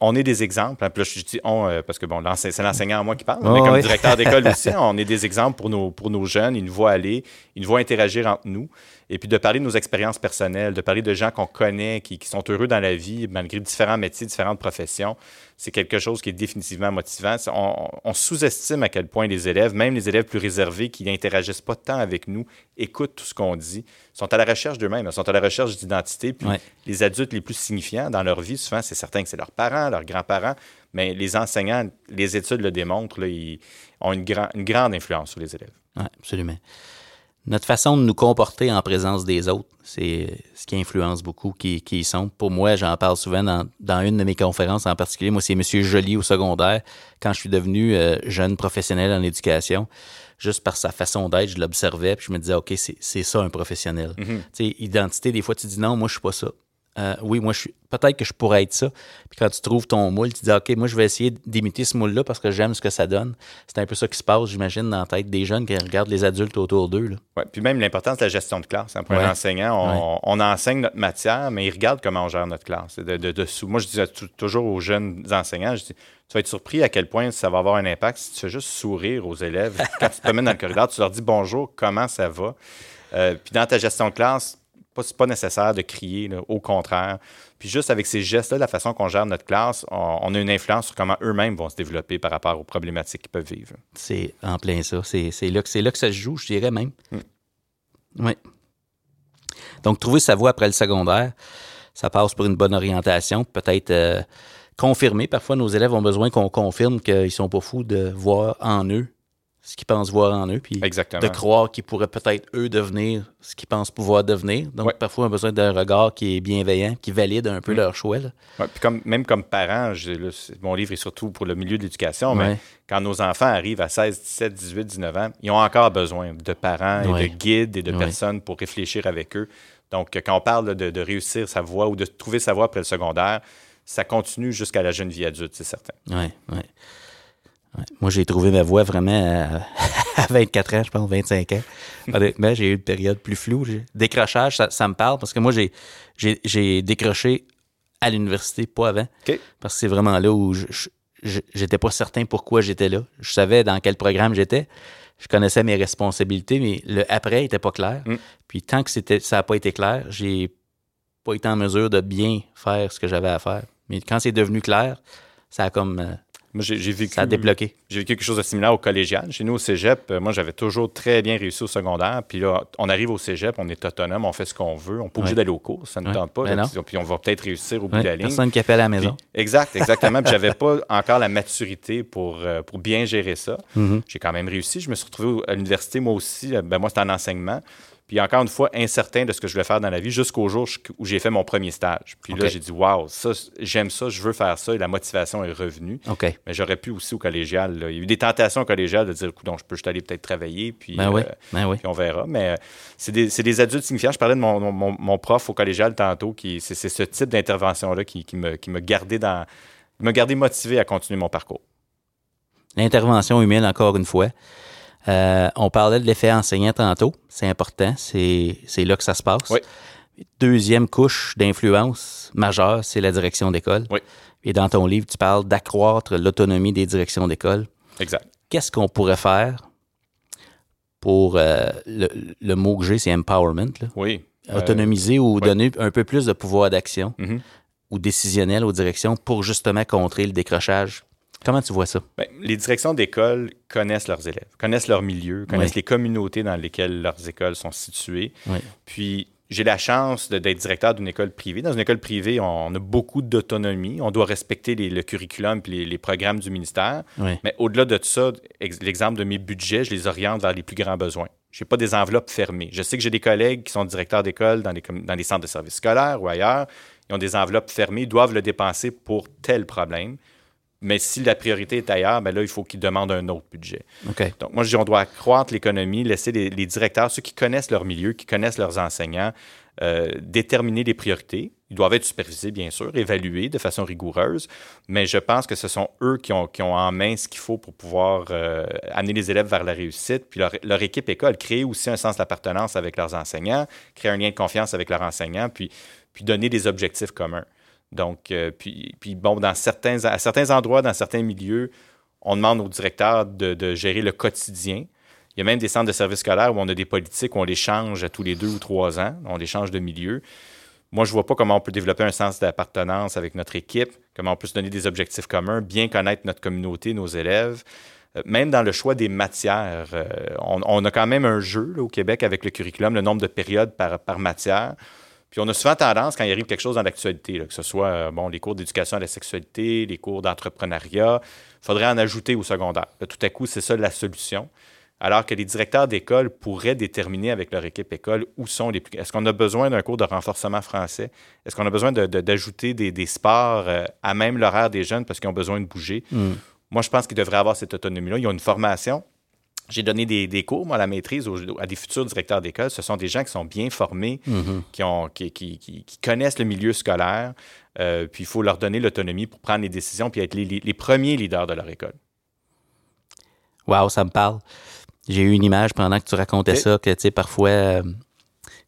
on est des exemples. Hein, puis là, je dis on euh, parce que bon, c'est l'enseignant à moi qui parle, mais comme directeur d'école aussi, on est des exemples pour nos, pour nos jeunes. Ils nous voient aller, ils nous voient interagir entre nous. Et puis de parler de nos expériences personnelles, de parler de gens qu'on connaît, qui, qui, sont heureux dans la vie, malgré différents métiers, différentes professions c'est quelque chose qui est définitivement motivant. On, sous-estime à quel point les élèves, même les élèves plus réservés qui n'interagissent pas tant avec nous, écoutent tout ce qu'on dit, sont à la recherche d'eux-mêmes, sont à la recherche d'identité. Puis les adultes les plus signifiants dans leur vie, souvent, c'est certain que c'est leurs parents, leurs grands-parents, mais les enseignants, les études le démontrent, ils ont une, une grande influence sur les élèves. Oui, absolument notre façon de nous comporter en présence des autres, c'est ce qui influence beaucoup qui, qui sont. Pour moi, j'en parle souvent dans, une de mes conférences en particulier. Moi, c'est M. Joly au secondaire. Quand je suis devenu euh, jeune professionnel en éducation, juste par sa façon d'être, je l'observais, puis je me disais, OK, c'est ça un professionnel. Mm-hmm. Tu sais, identité, des fois, tu dis non, moi, je suis pas ça. Euh, oui, moi, je suis. Peut-être que je pourrais être ça. Puis quand tu trouves ton moule, tu dis, OK, moi, je vais essayer d'imiter ce moule-là parce que j'aime ce que ça donne. C'est un peu ça qui se passe, j'imagine, dans la tête des jeunes qui regardent les adultes autour d'eux. Oui, puis même l'importance de la gestion de classe. Hein, pour un enseignant, on, enseigne notre matière, mais il regarde comment on gère notre classe. De, de, moi, je disais toujours aux jeunes enseignants, je dis, tu vas être surpris à quel point ça va avoir un impact si tu fais juste sourire aux élèves. quand tu te promènes dans le corridor, tu leur dis bonjour, comment ça va? Euh, puis dans ta gestion de classe, c'est pas nécessaire de crier, au contraire. Puis juste avec ces gestes-là, la façon qu'on gère notre classe, on, a une influence sur comment eux-mêmes vont se développer par rapport aux problématiques qu'ils peuvent vivre. C'est en plein ça. C'est là, que, là que ça se joue, je dirais même. Mm. Oui. Donc, trouver sa voie après le secondaire, ça passe pour une bonne orientation, peut-être euh, confirmer. Parfois, nos élèves ont besoin qu'on confirme qu'ils sont pas fous de voir en eux ce qu'ils pensent voir en eux, puis de croire qu'ils pourraient peut-être, eux, devenir ce qu'ils pensent pouvoir devenir. Donc, parfois, on a besoin d'un regard qui est bienveillant, qui valide un peu mm. leur choix. puis comme, même comme parent, mon livre est surtout pour le milieu de l'éducation, mais quand nos enfants arrivent à 16, 17, 18, 19 ans, ils ont encore besoin de parents et de guides et de personnes pour réfléchir avec eux. Donc, quand on parle de, de réussir sa voie ou de trouver sa voie après le secondaire, ça continue jusqu'à la jeune vie adulte, c'est certain. Oui, oui. Moi, j'ai trouvé ma voix vraiment à, 24 ans, je pense, 25 ans. Honnêtement, j'ai eu une période plus floue. Décrochage, ça, me parle parce que moi, j'ai décroché à l'université, pas avant. Parce que c'est vraiment là où j'étais pas certain pourquoi j'étais là. Je savais dans quel programme j'étais. Je connaissais mes responsabilités, mais le après n'était pas clair. Mm. Puis tant que ça n'a pas été clair, j'ai pas été en mesure de bien faire ce que j'avais à faire. Mais quand c'est devenu clair, ça a comme euh, Moi, j'ai vécu. Ça a débloqué. J'ai vécu quelque chose de similaire au collégial. Chez nous, au cégep, euh, moi, j'avais toujours très bien réussi au secondaire. Puis là, on arrive au cégep, on est autonome, on fait ce qu'on veut. On n'est pas obligé d'aller au cours. Ça ne nous tente pas. Puis on va peut-être réussir au bout de la ligne. Personne qui appelle à la maison. exact, exactement. puis j'avais pas encore la maturité pour, euh, pour bien gérer ça. Mm-hmm. J'ai quand même réussi. Je me suis retrouvé à l'université, moi aussi. Ben, moi, c'était en enseignement. Puis encore une fois, incertain de ce que je voulais faire dans la vie jusqu'au jour où j'ai fait mon premier stage. Puis là, j'ai dit, waouh, ça, j'aime ça, je veux faire ça et la motivation est revenue. Mais j'aurais pu aussi au collégial. Il y a eu des tentations au collégial de dire, donc je peux juste aller peut-être travailler, puis, ben ben puis on verra. Mais euh, c'est des, adultes signifiants. Je parlais de mon, prof au collégial tantôt, qui c'est ce type d'intervention-là qui, me, qui me gardait dans, me gardait motivé à continuer mon parcours. L'intervention humaine, encore une fois. Euh, on parlait de l'effet enseignant tantôt. C'est important. C'est là que ça se passe. Deuxième couche d'influence majeure, c'est la direction d'école. Et dans ton livre, tu parles d'accroître l'autonomie des directions d'école. Exact. Qu'est-ce qu'on pourrait faire pour euh, le, mot que j'ai, c'est empowerment. Oui. Autonomiser ou donner un peu plus de pouvoir d'action mm-hmm. ou décisionnel aux directions pour justement contrer le décrochage Comment tu vois ça? Bien, les directions d'école connaissent leurs élèves, connaissent leur milieu, connaissent les communautés dans lesquelles leurs écoles sont situées. Puis, j'ai la chance d'être directeur d'une école privée. Dans une école privée, on, a beaucoup d'autonomie. On doit respecter le curriculum et les, programmes du ministère. Mais au-delà de tout ça, l'exemple de mes budgets, je les oriente vers les plus grands besoins. Je n'ai pas des enveloppes fermées. Je sais que j'ai des collègues qui sont directeurs d'école dans les, dans les centres de services scolaires ou ailleurs. Ils ont des enveloppes fermées, doivent le dépenser pour tel problème. Mais si la priorité est ailleurs, ben là, il faut qu'ils demandent un autre budget. Donc, moi, je dis, on doit accroître l'économie, laisser les, directeurs, ceux qui connaissent leur milieu, qui connaissent leurs enseignants, euh, déterminer les priorités. Ils doivent être supervisés, bien sûr, évalués de façon rigoureuse, mais je pense que ce sont eux qui ont, qui ont en main ce qu'il faut pour pouvoir euh, amener les élèves vers la réussite. Puis leur, leur, équipe école, créer aussi un sens d'appartenance avec leurs enseignants, créer un lien de confiance avec leurs enseignants, puis, puis donner des objectifs communs. Donc, euh, puis, bon, dans certains, à certains endroits, dans certains milieux, on demande aux directeurs de, gérer le quotidien. Il y a même des centres de services scolaires où on a des politiques où on les change à tous les deux ou trois ans, on les change de milieu. Moi, je ne vois pas comment on peut développer un sens d'appartenance avec notre équipe, comment on peut se donner des objectifs communs, bien connaître notre communauté, nos élèves. Euh, même dans le choix des matières, euh, on, a quand même un jeu au Québec avec le curriculum, le nombre de périodes par matière. Puis on a souvent tendance, quand il arrive quelque chose dans l'actualité, que ce soit euh, bon, les cours d'éducation à la sexualité, les cours d'entrepreneuriat, il faudrait en ajouter au secondaire. tout à coup, c'est ça la solution. Alors que les directeurs d'école pourraient déterminer avec leur équipe école où sont les plus. Est-ce qu'on a besoin d'un cours de renforcement français? Est-ce qu'on a besoin d'ajouter des, sports euh, à même l'horaire des jeunes parce qu'ils ont besoin de bouger? Hmm. Moi, je pense qu'ils devraient avoir cette autonomie-là. Ils ont une formation. J'ai donné des, cours, moi, à la maîtrise, à des futurs directeurs d'école. Ce sont des gens qui sont bien formés, mhm. qui, ont, qui, connaissent le milieu scolaire. Euh, puis il faut leur donner l'autonomie pour prendre les décisions puis être les, premiers leaders de leur école. Wow, ça me parle. J'ai eu une image pendant que tu racontais ça, que tu sais, parfois, il euh,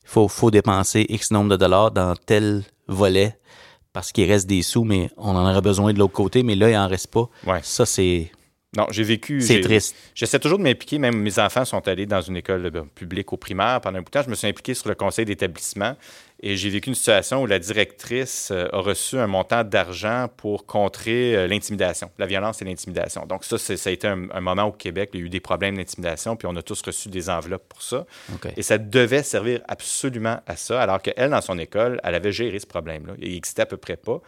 faut, faut dépenser X nombre de dollars dans tel volet parce qu'il reste des sous, mais on en aurait besoin de l'autre côté, mais là, il n'en reste pas. Ouais. Ça, c'est non, j'ai vécu. C'est triste. J'essaie toujours de m'impliquer. Même mes enfants sont allés dans une école publique au primaire. Pendant un bout de temps, je me suis impliqué sur le conseil d'établissement. Et j'ai vécu une situation où la directrice euh, a reçu un montant d'argent pour contrer euh, l'intimidation, la violence et l'intimidation. Donc ça, ça a été un, moment au Québec, il y a eu des problèmes d'intimidation, puis on a tous reçu des enveloppes pour ça. Et ça devait servir absolument à ça, alors qu'elle, dans son école, elle avait géré ce problème-là. Il n'existait à peu près pas.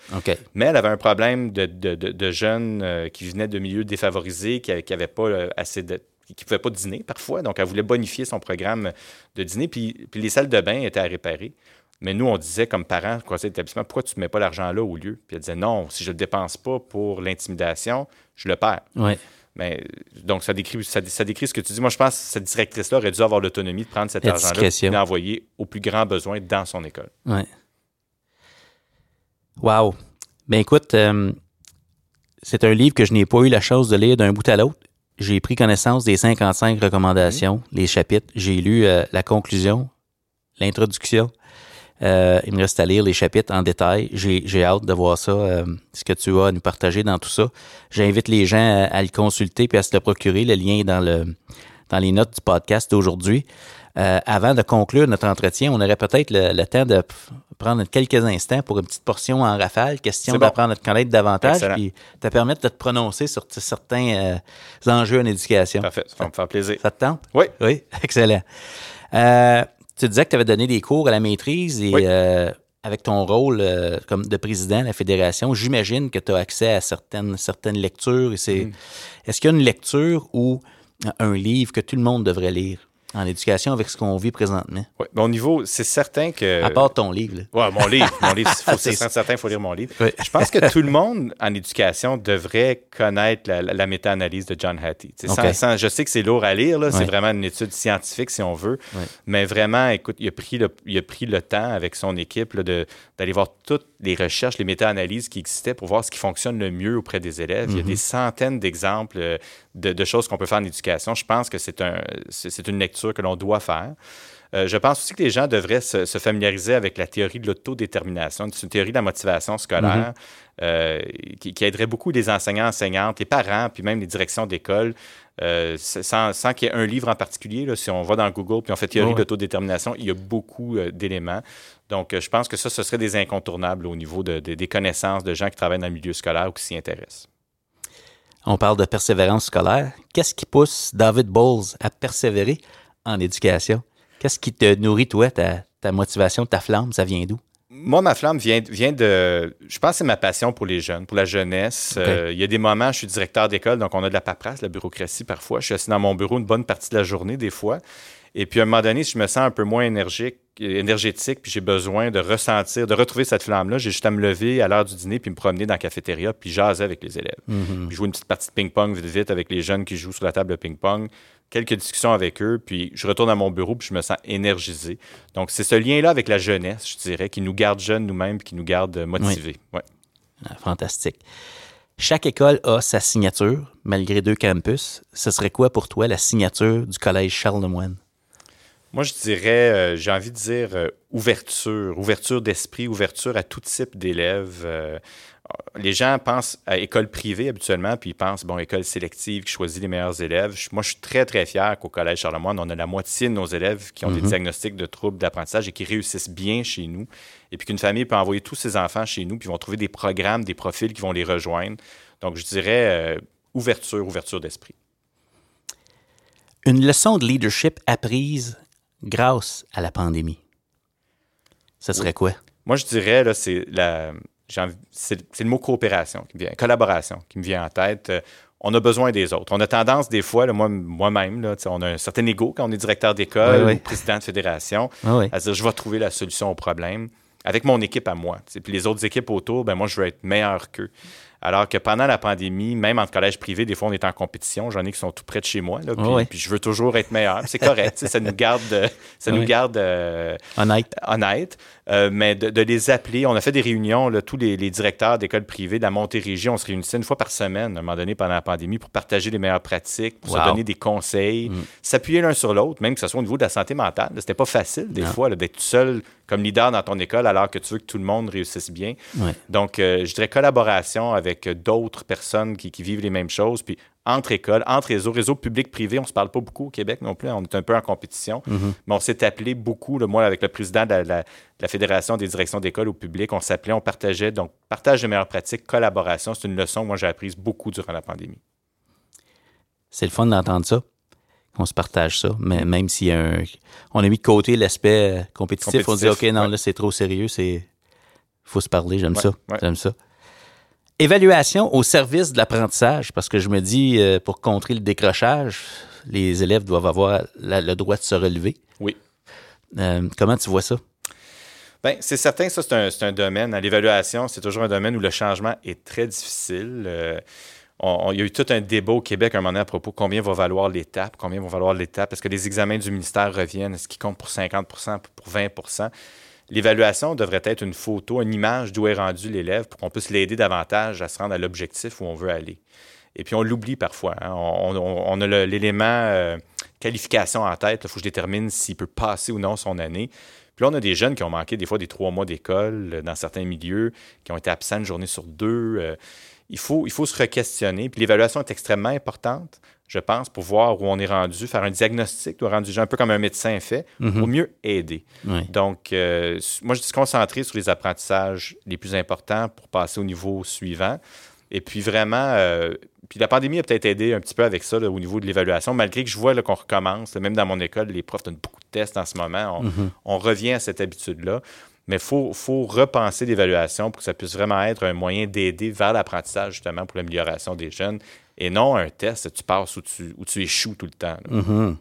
Mais elle avait un problème de, de, de, jeunes euh, qui venaient de milieux défavorisés, qui n'avaient pas assez de qui ne pouvaient pas dîner parfois. Donc, elle voulait bonifier son programme de dîner. Puis, puis les salles de bain étaient à réparer. Mais nous, on disait comme parents, conseil d'établissement, pourquoi tu ne mets pas l'argent là au lieu? Puis elle disait non, si je ne le dépense pas pour l'intimidation, je le perds. Ouais. Mais, donc, ça décrit, ça, décrit ce que tu dis. Moi, je pense que cette directrice-là aurait dû avoir l'autonomie de prendre cet argent-là et l'envoyer aux plus grands besoins dans son école. Oui. Wow. Ben écoute, euh, c'est un livre que je n'ai pas eu la chance de lire d'un bout à l'autre. J'ai pris connaissance des 55 recommandations, mmh. les chapitres. J'ai lu euh, la conclusion, l'introduction. Euh, il me reste à lire les chapitres en détail. J'ai hâte de voir ça, euh, ce que tu as à nous partager dans tout ça. J'invite les gens à, le consulter puis à se le procurer. Le lien est dans, le, dans les notes du podcast d'aujourd'hui. Euh, avant de conclure notre entretien, on aurait peut-être le, temps de prendre quelques instants pour une petite portion en rafale, question d'apprendre à te connaître davantage, puis te permettre de te prononcer sur certains euh, enjeux en éducation. Parfait, ça va me faire plaisir. Ça te tente? Oui. Oui, excellent. Euh, tu disais que tu avais donné des cours à la maîtrise et avec ton rôle comme de président de la fédération, j'imagine que tu as accès à certaines, certaines lectures. c'est, mm. Est-ce qu'il y a une lecture ou un livre que tout le monde devrait lire? En éducation avec ce qu'on vit présentement. Oui, au niveau, c'est certain que. À part ton livre. Oui, mon livre. Mon livre, c'est certain, il faut lire mon livre. Je pense que tout le monde en éducation devrait connaître la, méta-analyse de John Hattie. je sais que c'est lourd à lire, c'est vraiment une étude scientifique, si on veut. Mais vraiment, écoute, il a pris le, il a pris le temps avec son équipe d'aller voir toutes les recherches, les méta-analyses qui existaient pour voir ce qui fonctionne le mieux auprès des élèves. Il y a des mm-hmm. centaines d'exemples euh, de, choses qu'on peut faire en éducation. Je pense que c'est un, une lecture que l'on doit faire. Euh, je pense aussi que les gens devraient se, familiariser avec la théorie de l'autodétermination. C'est une théorie de la motivation scolaire mm-hmm. euh, qui, aiderait beaucoup les enseignants, enseignantes, les parents, puis même les directions d'école. sans, sans qu'il y ait un livre en particulier, là, si on va dans Google puis on fait théorie de l'autodétermination, il y a beaucoup d'éléments. Donc, je pense que ça, ce serait des incontournables au niveau des connaissances de gens qui travaillent dans le milieu scolaire ou qui s'y intéressent. On parle de persévérance scolaire. Qu'est-ce qui pousse David Bowles à persévérer? En éducation? Qu'est-ce qui te nourrit, toi, ta, motivation, ta flamme? Ça vient d'où? Moi, ma flamme vient, vient de. Je pense que c'est ma passion pour les jeunes, pour la jeunesse. Euh, il y a des moments, je suis directeur d'école, donc on a de la paperasse, la bureaucratie parfois. Je suis assis dans mon bureau une bonne partie de la journée, des fois. Et puis, à un moment donné, si je me sens un peu moins énergique, énergétique, puis j'ai besoin de ressentir, de retrouver cette flamme-là, j'ai juste à me lever à l'heure du dîner, puis me promener dans la cafétéria, puis jaser avec les élèves. Mm-hmm. Puis jouer une petite partie de ping-pong vite, vite avec les jeunes qui jouent sur la table de ping-pong, quelques discussions avec eux, puis je retourne à mon bureau, puis je me sens énergisé. Donc, c'est ce lien-là avec la jeunesse, je dirais, qui nous garde jeunes nous-mêmes, puis qui nous garde motivés. Ouais. Ah, fantastique. Chaque école a sa signature, malgré deux campus. Ce serait quoi pour toi la signature du Collège Charles-Lemoine? Moi, je dirais, euh, j'ai envie de dire euh, ouverture, ouverture d'esprit, ouverture à tout type d'élèves. Euh, les gens pensent à école privée habituellement, puis ils pensent, bon, école sélective qui choisit les meilleurs élèves. moi, je suis très, très fier qu'au Collège Charlemagne, on a la moitié de nos élèves qui ont des mhm. diagnostics de troubles d'apprentissage et qui réussissent bien chez nous. Et puis qu'une famille peut envoyer tous ses enfants chez nous, puis ils vont trouver des programmes, des profils qui vont les rejoindre. Donc, je dirais ouverture, ouverture d'esprit. Une leçon de leadership apprise grâce à la pandémie, ce serait quoi? Moi, je dirais, là, c'est la. C'est le mot coopération qui me vient, collaboration qui me vient en tête. Euh, on a besoin des autres. On a tendance, des fois, moi-même, on a un certain ego quand on est directeur d'école ou président de fédération, à dire je vais trouver la solution au problème avec mon équipe à moi. Puis les autres équipes autour, ben moi, je veux être meilleur qu'eux. Alors que pendant la pandémie, même en collège privé, des fois, on est en compétition. J'en ai qui sont tout près de chez moi. Là, puis, je veux toujours être meilleur. C'est correct. ça nous garde, ça nous garde euh, honnête. honnête. Euh, mais de, les appeler. On a fait des réunions, là, tous les, directeurs d'écoles privées de la Montérégie, on se réunissait une fois par semaine, à un moment donné, pendant la pandémie, pour partager les meilleures pratiques, pour se donner des conseils, mm. s'appuyer l'un sur l'autre, même que ce soit au niveau de la santé mentale. C'était pas facile, des fois, d'être seul comme leader dans ton école alors que tu veux que tout le monde réussisse bien. Donc, euh, je dirais collaboration avec d'autres personnes qui, qui, vivent les mêmes choses, puis entre écoles, entre réseaux, réseaux publics-privés. On ne se parle pas beaucoup au Québec non plus. On est un peu en compétition. Mm-hmm. Mais on s'est appelé beaucoup, moi, avec le président de la, Fédération des directions d'école au public. On s'appelait, on partageait. Donc, partage de meilleures pratiques, collaboration. C'est une leçon que moi, j'ai apprise beaucoup durant la pandémie. C'est le fun d'entendre ça. On se partage ça. Mais même si on a mis de côté l'aspect compétitif, on dit OK, non, là, c'est trop sérieux. Il faut se parler. J'aime ça. J'aime ça. Évaluation au service de l'apprentissage, parce que je me dis, euh, pour contrer le décrochage, les élèves doivent avoir le droit de se relever. Oui. Euh, comment tu vois ça? Bien, c'est certain ça, c'est un, domaine. L'évaluation, c'est toujours un domaine où le changement est très difficile. Euh, il y a eu tout un débat au Québec à un moment donné à propos combien va valoir l'étape, combien va valoir l'étape. Est-ce que les examens du ministère reviennent? Est-ce qu'ils comptent pour 50% pour 20 L'évaluation devrait être une photo, une image d'où est rendu l'élève pour qu'on puisse l'aider davantage à se rendre à l'objectif où on veut aller. Et puis on l'oublie parfois. Hein. On, a l'élément euh, qualification en tête. Il faut que je détermine s'il peut passer ou non son année. Puis là, on a des jeunes qui ont manqué des fois des trois mois d'école euh, dans certains milieux, qui ont été absents une journée sur deux. Euh. il, faut, il faut se re-questionner. Puis l'évaluation est extrêmement importante. Je pense, pour voir où on est rendu, faire un diagnostic, doit rendre un peu comme un médecin fait, Mhm. au mieux aider. Oui. Donc, euh, moi, je dis se concentrer sur les apprentissages les plus importants pour passer au niveau suivant. Et puis vraiment, euh, puis la pandémie a peut-être aidé un petit peu avec ça là, au niveau de l'évaluation, malgré que je vois qu'on recommence, là, même dans mon école, les profs donnent beaucoup de tests en ce moment. On, Mhm. on revient à cette habitude-là. Mais il faut, faut repenser l'évaluation pour que ça puisse vraiment être un moyen d'aider vers l'apprentissage, justement, pour l'amélioration des jeunes, et non un test, tu passes ou tu, ou tu échoues tout le temps. Le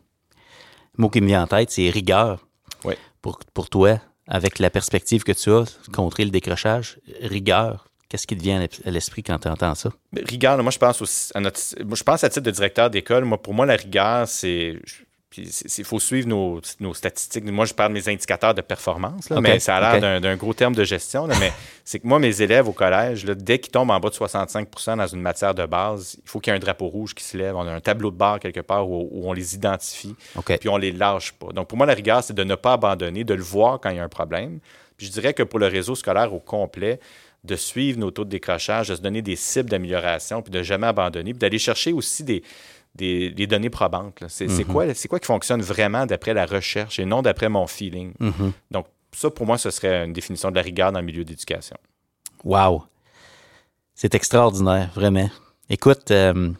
mot qui me vient en tête, c'est rigueur. Oui. Pour, pour toi, avec la perspective que tu as, contrer le décrochage, rigueur. Qu'est-ce qui te vient à l'es- à l'esprit quand tu entends ça? Rigueur, moi, je pense aussi à notre, je pense à titre de directeur d'école. Moi, pour moi, la rigueur, c'est. Il faut suivre nos, nos statistiques. Moi, je parle de mes indicateurs de performance, là, mais ça a l'air d'un- gros terme de gestion. là, mais c'est que moi, mes élèves au collège, là, dès qu'ils tombent en bas de 65% dans une matière de base, il faut qu'il y ait un drapeau rouge qui se lève. On a un tableau de bord quelque part où, où on les identifie, puis on les lâche pas. Donc, pour moi, la rigueur, c'est de ne pas abandonner, de le voir quand il y a un problème. Puis je dirais que pour le réseau scolaire au complet, de suivre nos taux de décrochage, de se donner des cibles d'amélioration, puis de jamais abandonner, puis d'aller chercher aussi des, des, des données probantes. là. C'est quoi, qui fonctionne vraiment d'après la recherche et non d'après mon feeling? Mhm. Donc, ça, pour moi, ce serait une définition de la rigueur dans le milieu d'éducation. Wow! C'est extraordinaire, vraiment. Écoute, euh,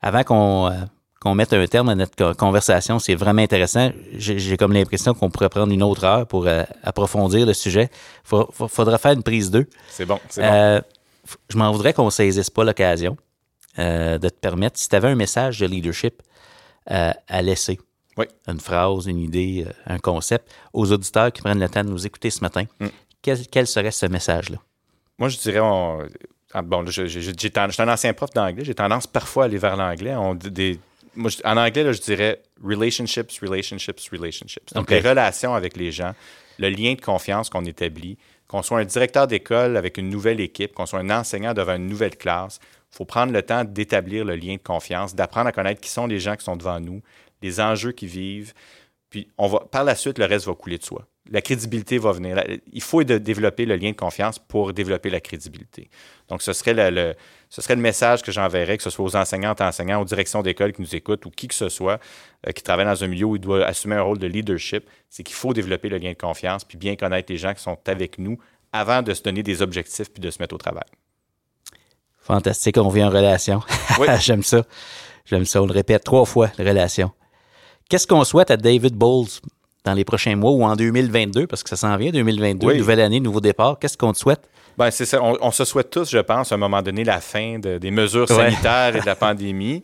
avant qu'on euh, qu'on mette un terme à notre co- conversation, c'est vraiment intéressant. J'ai comme l'impression qu'on pourrait prendre une autre heure pour euh, approfondir le sujet. Il faudra faire une prise 2. C'est bon, c'est bon. Je m'en voudrais qu'on ne saisisse pas l'occasion euh, de te permettre, si tu avais un message de leadership euh, à laisser, Oui. une phrase, une idée, euh, un concept, aux auditeurs qui prennent le temps de nous écouter ce matin, Mm. quel, quel serait ce message-là? Moi, je dirais, on- ah, bon, je, je, suis un ancien prof d'anglais, j'ai tendance parfois à aller vers l'anglais. On dit des, moi, je- en anglais, là, je dirais relationships, relationships, relationships. Donc, les relations avec les gens, le lien de confiance qu'on établit, qu'on soit un directeur d'école avec une nouvelle équipe, qu'on soit un enseignant devant une nouvelle classe, il faut prendre le temps d'établir le lien de confiance, d'apprendre à connaître qui sont les gens qui sont devant nous, les enjeux qu'ils vivent. Puis on va, par la suite, le reste va couler de soi. La crédibilité va venir. Il faut développer le lien de confiance pour développer la crédibilité. Donc, ce serait le, le- ce serait le message que j'enverrais, que ce soit aux enseignantes, enseignants, aux directions d'école qui nous écoutent ou qui que ce soit euh, qui travaille dans un milieu où il doit assumer un rôle de leadership. C'est qu'il faut développer le lien de confiance puis bien connaître les gens qui sont avec nous avant de se donner des objectifs puis de se mettre au travail. Fantastique, on vit en relation. Oui. J'aime ça. J'aime ça. On le répète trois fois, relation. Qu'est-ce qu'on souhaite à David Bowles dans les prochains mois ou en 2022, parce que ça s'en vient, 2022, Oui. nouvelle année, nouveau départ. Qu'est-ce qu'on te souhaite? Ben, c'est ça. On, on se souhaite tous, je pense, à un moment donné, la fin de- des mesures Ouais. sanitaires et de la pandémie.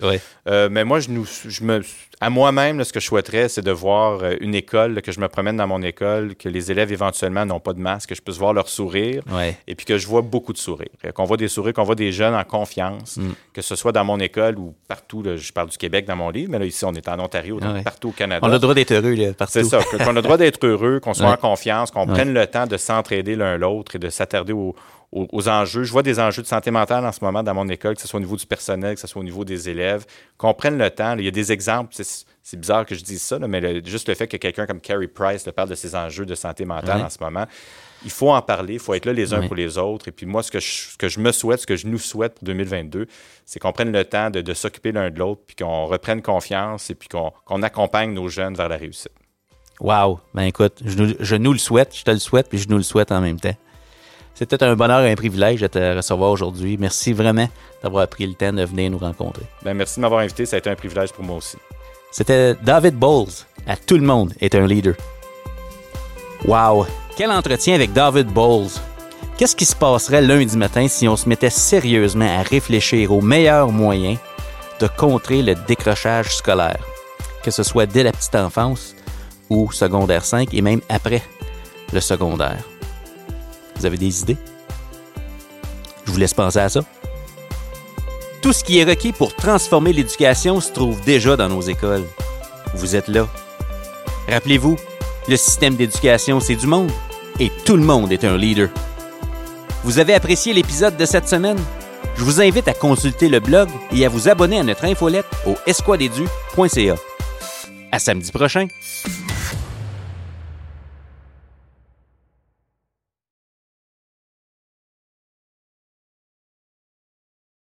Euh, mais moi, je nous, je me, à moi-même, ce que je souhaiterais, c'est de voir euh, une école, que je me promène dans mon école, que les élèves éventuellement n'ont pas de masque, que je puisse voir leur sourire et puis que je vois beaucoup de sourires. Qu'on voit des sourires, qu'on voit des jeunes en confiance, Mm. que ce soit dans mon école ou partout. là, je parle du Québec dans mon livre, mais là, ici, on est en Ontario, donc Ouais. partout au Canada. On a le droit d'être heureux, là, partout. C'est ça, qu'on a le droit d'être heureux, qu'on soit Ouais. en confiance, qu'on prenne le temps de s'entraider l'un l'autre et de s'attarder aux, aux- aux enjeux. Je vois des enjeux de santé mentale en ce moment dans mon école, que ce soit au niveau du personnel, que ce soit au niveau des élèves, qu'on prenne le temps. là. Il y a des exemples, c'est bizarre que je dise ça, là, mais le- juste le fait que quelqu'un comme Carrie Price là, parle de ces enjeux de santé mentale en ce moment, il faut en parler, il faut être là les uns pour les autres. Et puis moi, ce que, je, ce que je me souhaite, ce que je nous souhaite pour 2022, c'est qu'on prenne le temps de, de s'occuper l'un de l'autre, puis qu'on reprenne confiance et puis qu'on accompagne nos jeunes vers la réussite. Wow. Ben écoute, je nous, je nous le souhaite, je te le souhaite, puis je nous le souhaite en même temps. C'était un bonheur et un privilège de te recevoir aujourd'hui. Merci vraiment d'avoir pris le temps de venir nous rencontrer. Ben, merci de m'avoir invité, ça a été un privilège pour moi aussi. C'était David Bowles. À tout le monde est un leader. Wow! Quel entretien avec David Bowles. Qu'est-ce qui se passerait lundi matin si on se mettait sérieusement à réfléchir aux meilleurs moyens de contrer le décrochage scolaire, que ce soit dès la petite enfance ou secondaire 5 et même après le secondaire? Vous avez des idées? Je vous laisse penser à ça. Tout ce qui est requis pour transformer l'éducation se trouve déjà dans nos écoles. Vous êtes là. Rappelez-vous, le système d'éducation, c'est du monde. Et tout le monde est un leader. Vous avez apprécié l'épisode de cette semaine? Je vous invite à consulter le blog et à vous abonner à notre infolette au esquadedu.ca. À samedi prochain!